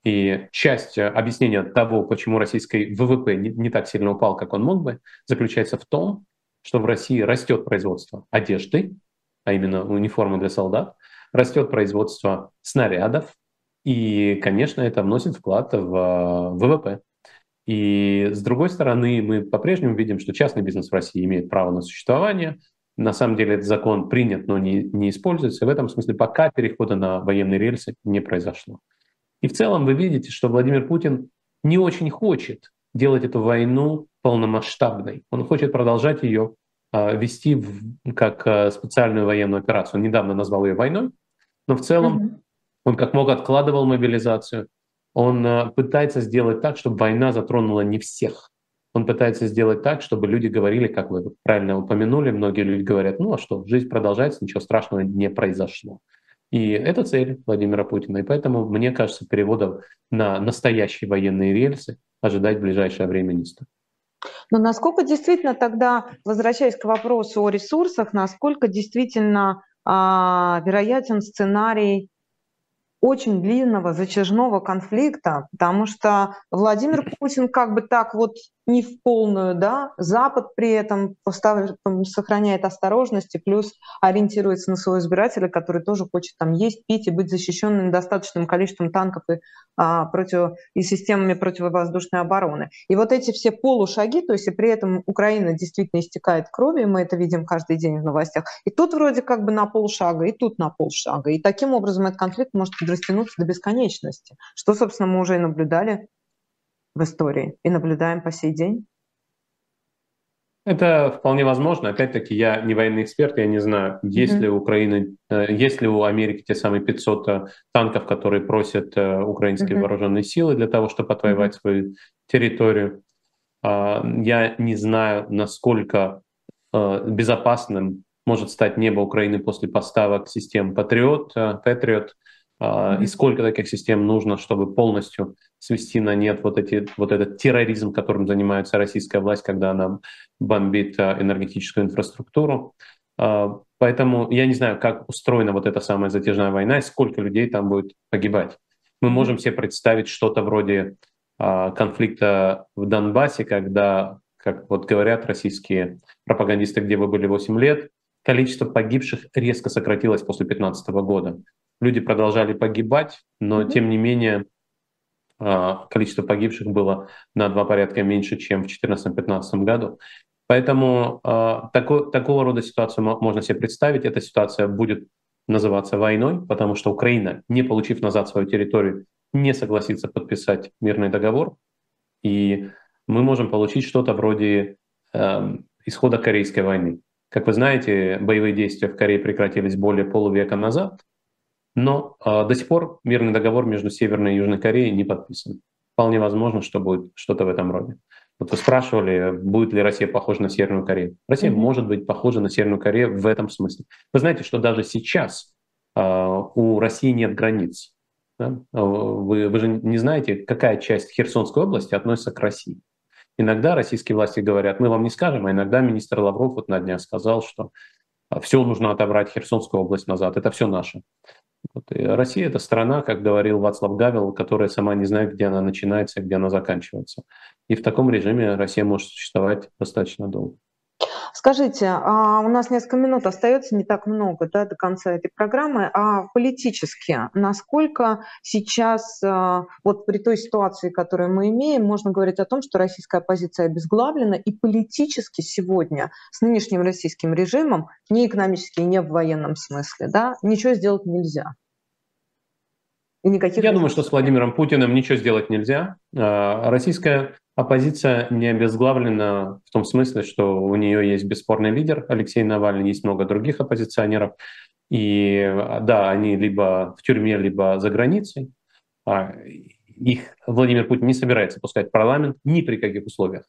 И часть э, объяснения того, почему российский ВВП не, так сильно упал, как он мог бы, заключается в том, что в России растет производство одежды, а именно униформы для солдат, растет производство снарядов, и, конечно, это вносит вклад в э, ВВП. И с другой стороны, мы по-прежнему видим, что частный бизнес в России имеет право на существование. На самом деле этот закон принят, но не, не используется. И в этом смысле пока перехода на военные рельсы не произошло. И в целом вы видите, что Владимир Путин не очень хочет делать эту войну полномасштабной. Он хочет продолжать ее э, вести в, как э, специальную военную операцию. Он недавно назвал ее войной, но в целом mm-hmm. он как мог откладывал мобилизацию, он э, пытается сделать так, чтобы война затронула не всех. Он пытается сделать так, чтобы люди говорили, как вы правильно упомянули, многие люди говорят, ну а что, жизнь продолжается, ничего страшного не произошло. И это цель Владимира Путина. И поэтому, мне кажется, переводов на настоящие военные рельсы ожидать в ближайшее время не стоит. Но насколько действительно тогда, возвращаясь к вопросу о ресурсах, насколько действительно а, вероятен сценарий очень длинного затяжного конфликта, потому что Владимир Путин как бы так вот не в полную, да, Запад при этом поставит, сохраняет осторожность и плюс ориентируется на своего избирателя, который тоже хочет там есть, пить и быть защищенным достаточным количеством танков и, а, против, и системами противовоздушной обороны. И вот эти все полушаги, то есть и при этом Украина действительно истекает кровью, мы это видим каждый день в новостях, и тут вроде как бы на полшага, и тут на полшага. И таким образом этот конфликт может растянуться до бесконечности, что, собственно, мы уже и наблюдали в истории и наблюдаем по сей день? Это вполне возможно. Опять-таки, я не военный эксперт, я не знаю, есть mm-hmm. ли у Украины, э, есть ли у Америки те самые 500 э, танков, которые просят э, украинские mm-hmm. вооруженные силы для того, чтобы отвоевать mm-hmm. свою территорию. А, я не знаю, насколько безопасным может стать небо Украины после поставок систем Патриот, Патриот. И сколько таких систем нужно, чтобы полностью свести на нет вот, эти, вот этот терроризм, которым занимается российская власть, когда она бомбит а, энергетическую инфраструктуру. А, поэтому я не знаю, как устроена вот эта самая затяжная война и сколько людей там будет погибать. Мы можем себе представить что-то вроде а, конфликта в Донбассе, когда, как вот говорят российские пропагандисты, где вы были 8 лет, количество погибших резко сократилось после 2015 года. Люди продолжали погибать, но mm-hmm. тем не менее а, количество погибших было на два порядка меньше, чем в 2014-2015 году. Поэтому э, такой, такого рода ситуацию можно себе представить. Эта ситуация будет называться войной, потому что Украина, не получив назад свою территорию, не согласится подписать мирный договор. И мы можем получить что-то вроде э, исхода Корейской войны. Как вы знаете, боевые действия в Корее прекратились более полувека назад, но э, до сих пор мирный договор между Северной и Южной Кореей не подписан. Вполне возможно, что будет что-то в этом роде. Вот вы спрашивали, будет ли Россия похожа на Северную Корею. Россия mm-hmm. может быть похожа на Северную Корею в этом смысле. Вы знаете, что даже сейчас э, у России нет границ. Да? Вы, вы же не знаете, какая часть Херсонской области относится к России. Иногда российские власти говорят, мы вам не скажем, а иногда министр Лавров вот на днях сказал, что все нужно отобрать Херсонскую область назад, это все наше. Вот. И Россия — это страна, как говорил Вацлав Гавел, которая сама не знает, где она начинается где она заканчивается. И в таком режиме Россия может существовать достаточно долго. Скажите, а у нас несколько минут остается, не так много да, до конца этой программы. А политически, насколько сейчас, а, вот при той ситуации, которую мы имеем, можно говорить о том, что российская оппозиция обезглавлена, и политически сегодня с нынешним российским режимом, не экономически, не в военном смысле, да, ничего сделать нельзя? И никаких... Я думаю, что с Владимиром Путиным ничего сделать нельзя. А, российская оппозиция не обезглавлена в том смысле, что у нее есть бесспорный лидер Алексей Навальный, есть много других оппозиционеров. И да, они либо в тюрьме, либо за границей. А, их Владимир Путин не собирается пускать в парламент ни при каких условиях.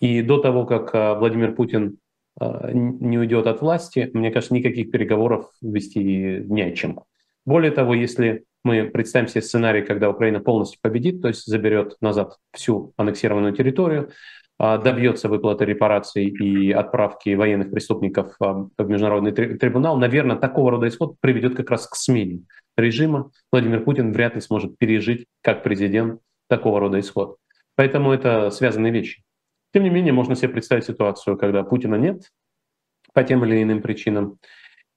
И до того, как а, Владимир Путин не уйдет от власти, мне кажется, никаких переговоров вести не о чем. Более того, если мы представим себе сценарий, когда Украина полностью победит, то есть заберет назад всю аннексированную территорию, а, добьется выплаты репараций и отправки военных преступников а, в международный трибунал, наверное, такого рода исход приведет как раз к смене режима. Владимир Путин вряд ли сможет пережить как президент такого рода исход. Поэтому это связанные вещи. Тем не менее, можно себе представить ситуацию, когда Путина нет по тем или иным причинам.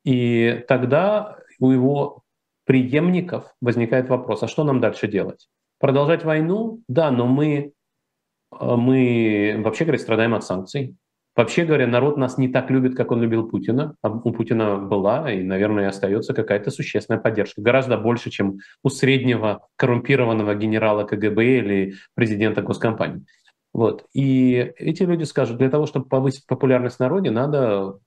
И тогда у его преемников возникает вопрос, а что нам дальше делать? Продолжать войну? Да, но мы, э, мы вообще говоря, страдаем от санкций. Вообще говоря, народ нас не так любит, как он любил Путина. А у Путина была и, наверное, остается какая-то существенная поддержка. Гораздо больше, чем у среднего коррумпированного генерала КГБ или президента госкомпании. Вот. И эти люди скажут, для того, чтобы повысить популярность в народе, надо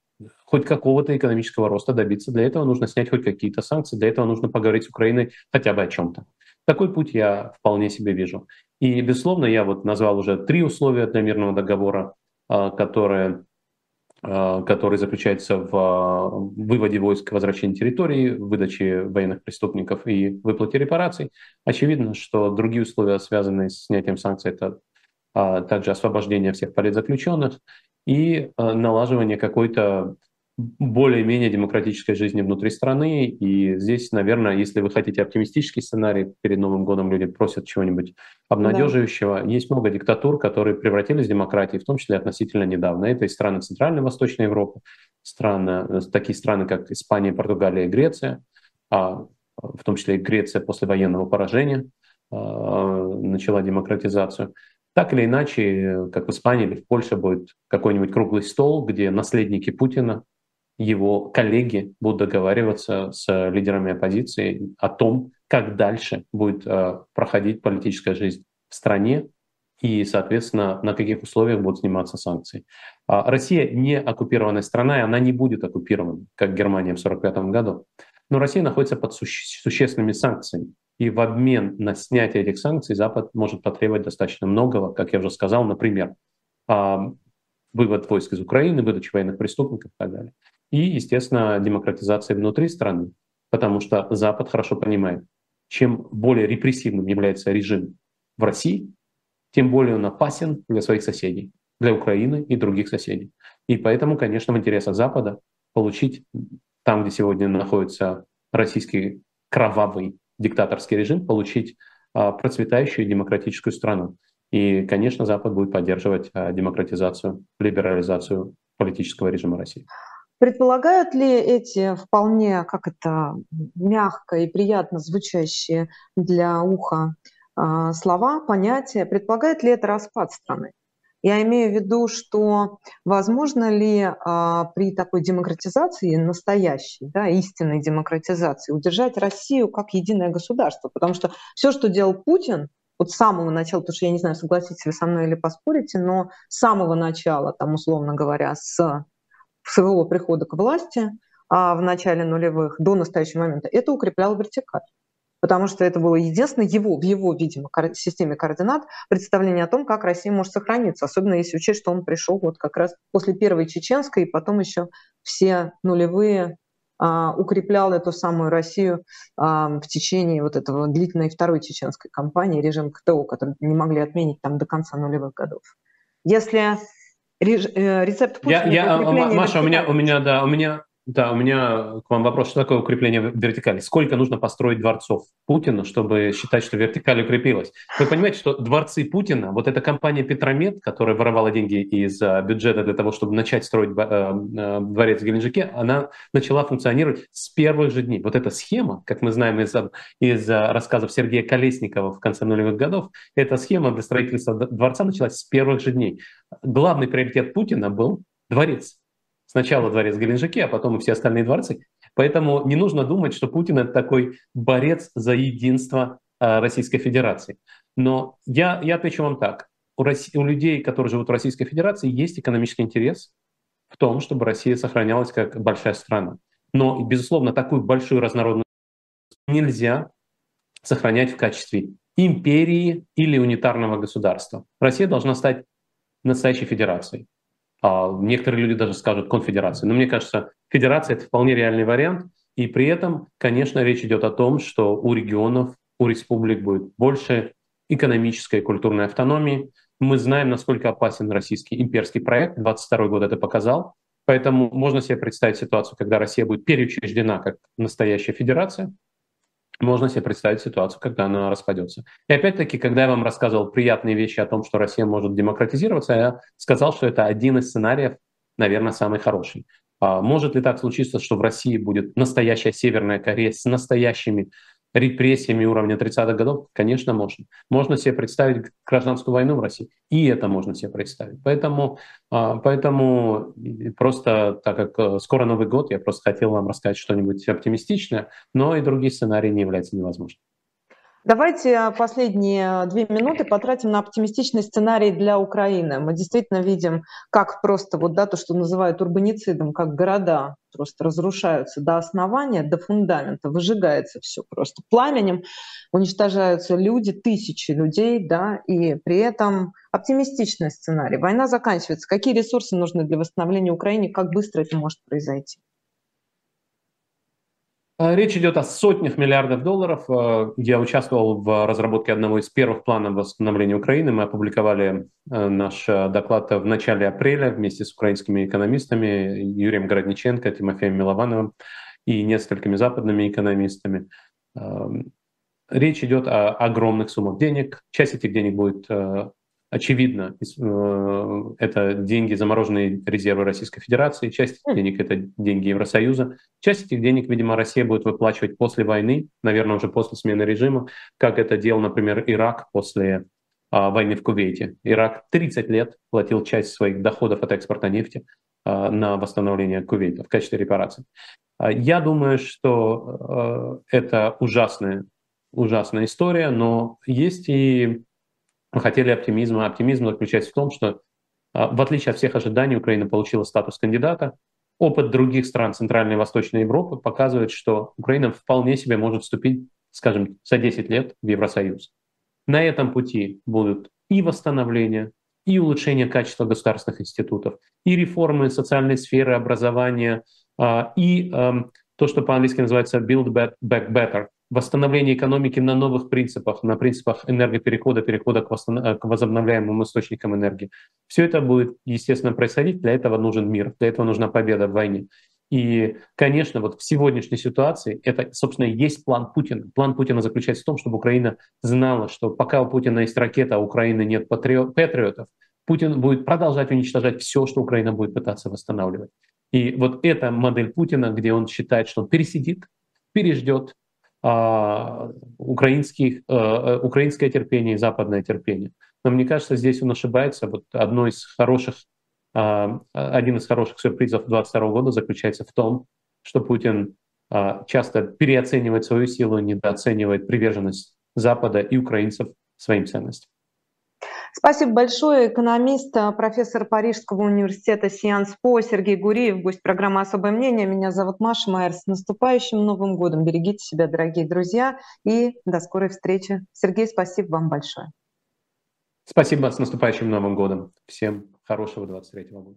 хоть какого-то экономического роста добиться. Для этого нужно снять хоть какие-то санкции, для этого нужно поговорить с Украиной хотя бы о чем-то. Такой путь я вполне себе вижу. И, безусловно, я вот назвал уже три условия для мирного договора, а, которые, а, которые заключаются в а, выводе войск, возвращении территории, выдаче военных преступников и выплате репараций. Очевидно, что другие условия, связанные с снятием санкций, это также освобождение всех политзаключенных и налаживание какой-то более-менее демократической жизни внутри страны. И здесь, наверное, если вы хотите оптимистический сценарий, перед Новым годом люди просят чего-нибудь обнадеживающего. Да. Есть много диктатур, которые превратились в демократии, в том числе относительно недавно. Это и страны Центральной и Восточной Европы, страны, такие страны, как Испания, Португалия и Греция, а в том числе и Греция после военного поражения а, начала демократизацию. Так или иначе, как в Испании или в Польше будет какой-нибудь круглый стол, где наследники Путина его коллеги будут договариваться с лидерами оппозиции о том, как дальше будет э, проходить политическая жизнь в стране и, соответственно, на каких условиях будут сниматься санкции. А Россия не оккупированная страна, и она не будет оккупирована, как Германия в 1945 году. Но Россия находится под суще- существенными санкциями. И в обмен на снятие этих санкций Запад может потребовать достаточно многого, как я уже сказал, например, вывод войск из Украины, выдача военных преступников и так далее и, естественно, демократизация внутри страны, потому что Запад хорошо понимает, чем более репрессивным является режим в России, тем более он опасен для своих соседей, для Украины и других соседей. И поэтому, конечно, в интересах Запада получить там, где сегодня находится российский кровавый диктаторский режим, получить а, процветающую демократическую страну. И, конечно, Запад будет поддерживать а, демократизацию, либерализацию политического режима России. Предполагают ли эти вполне, как это, мягко и приятно звучащие для уха а, слова, понятия, предполагает ли это распад страны? Я имею в виду, что возможно ли а, при такой демократизации, настоящей, да, истинной демократизации, удержать Россию как единое государство? Потому что все, что делал Путин, вот с самого начала, потому что я не знаю, согласитесь вы со мной или поспорите, но с самого начала, там, условно говоря, с своего прихода к власти а в начале нулевых до настоящего момента, это укрепляло вертикаль. Потому что это было единственное его, в его, видимо, системе координат представление о том, как Россия может сохраниться. Особенно если учесть, что он пришел вот как раз после первой чеченской, и потом еще все нулевые а, укреплял эту самую Россию а, в течение вот этого длительной второй чеченской кампании, режим КТО, который не могли отменить там до конца нулевых годов. Если Э, рецепт Путина. Я, я, а, Маша, у меня, у меня, да, у меня да, у меня к вам вопрос, что такое укрепление вертикали? Сколько нужно построить дворцов Путина, чтобы считать, что вертикаль укрепилась? Вы понимаете, что дворцы Путина, вот эта компания Петромет, которая воровала деньги из а, бюджета для того, чтобы начать строить э, э, дворец в Геленджике, она начала функционировать с первых же дней. Вот эта схема, как мы знаем из, из рассказов Сергея Колесникова в конце нулевых годов, эта схема для строительства дворца началась с первых же дней. Главный приоритет Путина был дворец. Сначала дворец Геленджике, а потом и все остальные дворцы. Поэтому не нужно думать, что Путин — это такой борец за единство а, Российской Федерации. Но я, я отвечу вам так. У, России, у людей, которые живут в Российской Федерации, есть экономический интерес в том, чтобы Россия сохранялась как большая страна. Но, безусловно, такую большую разнородную нельзя сохранять в качестве империи или унитарного государства. Россия должна стать настоящей федерацией. А некоторые люди даже скажут конфедерация. Но мне кажется, федерация — это вполне реальный вариант. И при этом, конечно, речь идет о том, что у регионов, у республик будет больше экономической и культурной автономии. Мы знаем, насколько опасен российский имперский проект. 22 год это показал. Поэтому можно себе представить ситуацию, когда Россия будет переучреждена как настоящая федерация, можно себе представить ситуацию, когда она распадется. И опять-таки, когда я вам рассказывал приятные вещи о том, что Россия может демократизироваться, я сказал, что это один из сценариев, наверное, самый хороший. А может ли так случиться, что в России будет настоящая Северная Корея с настоящими репрессиями уровня 30-х годов, конечно, можно. Можно себе представить гражданскую войну в России, и это можно себе представить. Поэтому, а, поэтому просто, так как э, скоро Новый год, я просто хотел вам рассказать что-нибудь оптимистичное, но и другие сценарии не являются невозможными. Давайте последние две минуты потратим на оптимистичный сценарий для Украины. Мы действительно видим, как просто вот, да, то, что называют урбаницидом, как города просто разрушаются до основания, до фундамента, выжигается все просто пламенем, уничтожаются люди, тысячи людей, да, и при этом оптимистичный сценарий. Война заканчивается. Какие ресурсы нужны для восстановления Украины, как быстро это может произойти? А, речь идет о сотнях миллиардов долларов. А, я участвовал в разработке одного из первых планов восстановления Украины. Мы опубликовали а, наш доклад в начале апреля вместе с украинскими экономистами Юрием Городниченко, Тимофеем Миловановым и несколькими западными экономистами. Речь идет о огромных суммах денег. Часть этих денег будет Очевидно, э, это деньги, замороженные резервы Российской Федерации, часть этих денег — это деньги Евросоюза. Часть этих денег, видимо, Россия будет выплачивать после войны, наверное, уже после смены режима, как это делал, например, Ирак после а, войны в Кувейте. Ирак 30 лет платил часть своих доходов от экспорта нефти а, на восстановление Кувейта в качестве репараций. А, я думаю, что это ужасная, ужасная история, но есть и мы хотели оптимизма. Оптимизм заключается в том, что а, в отличие от всех ожиданий, Украина получила статус кандидата. Опыт других стран Центральной и Восточной Европы показывает, что Украина вполне себе может вступить, скажем, за 10 лет в Евросоюз. На этом пути будут и восстановление, и улучшение качества государственных институтов, и реформы социальной сферы, образования, а, и то, что по-английски называется build back better, восстановление экономики на новых принципах, на принципах энергоперехода, перехода к, восстанов... к возобновляемым источникам энергии. Все это будет, естественно, происходить. Для этого нужен мир, для этого нужна победа в войне. И, конечно, вот в сегодняшней ситуации это, собственно, и есть план Путина. План Путина заключается в том, чтобы Украина знала, что пока у Путина есть ракета, а у Украины нет патриотов, Путин будет продолжать уничтожать все, что Украина будет пытаться восстанавливать. И вот эта модель Путина, где он считает, что он пересидит, переждет украинских, а, украинское терпение и западное терпение. Но мне кажется, здесь он ошибается. Вот одно из хороших, а, один из хороших сюрпризов 2022 года заключается в том, что Путин а, часто переоценивает свою силу, недооценивает приверженность Запада и украинцев своим ценностям. Спасибо большое. Экономист, а, профессор Парижского университета Сианс По Сергей Гуриев, гость программы «Особое мнение». Меня зовут Маша Майер. С наступающим Новым годом. Берегите себя, дорогие друзья. И до скорой встречи. Сергей, спасибо вам большое. Спасибо. С наступающим Новым годом. Всем хорошего 23 года.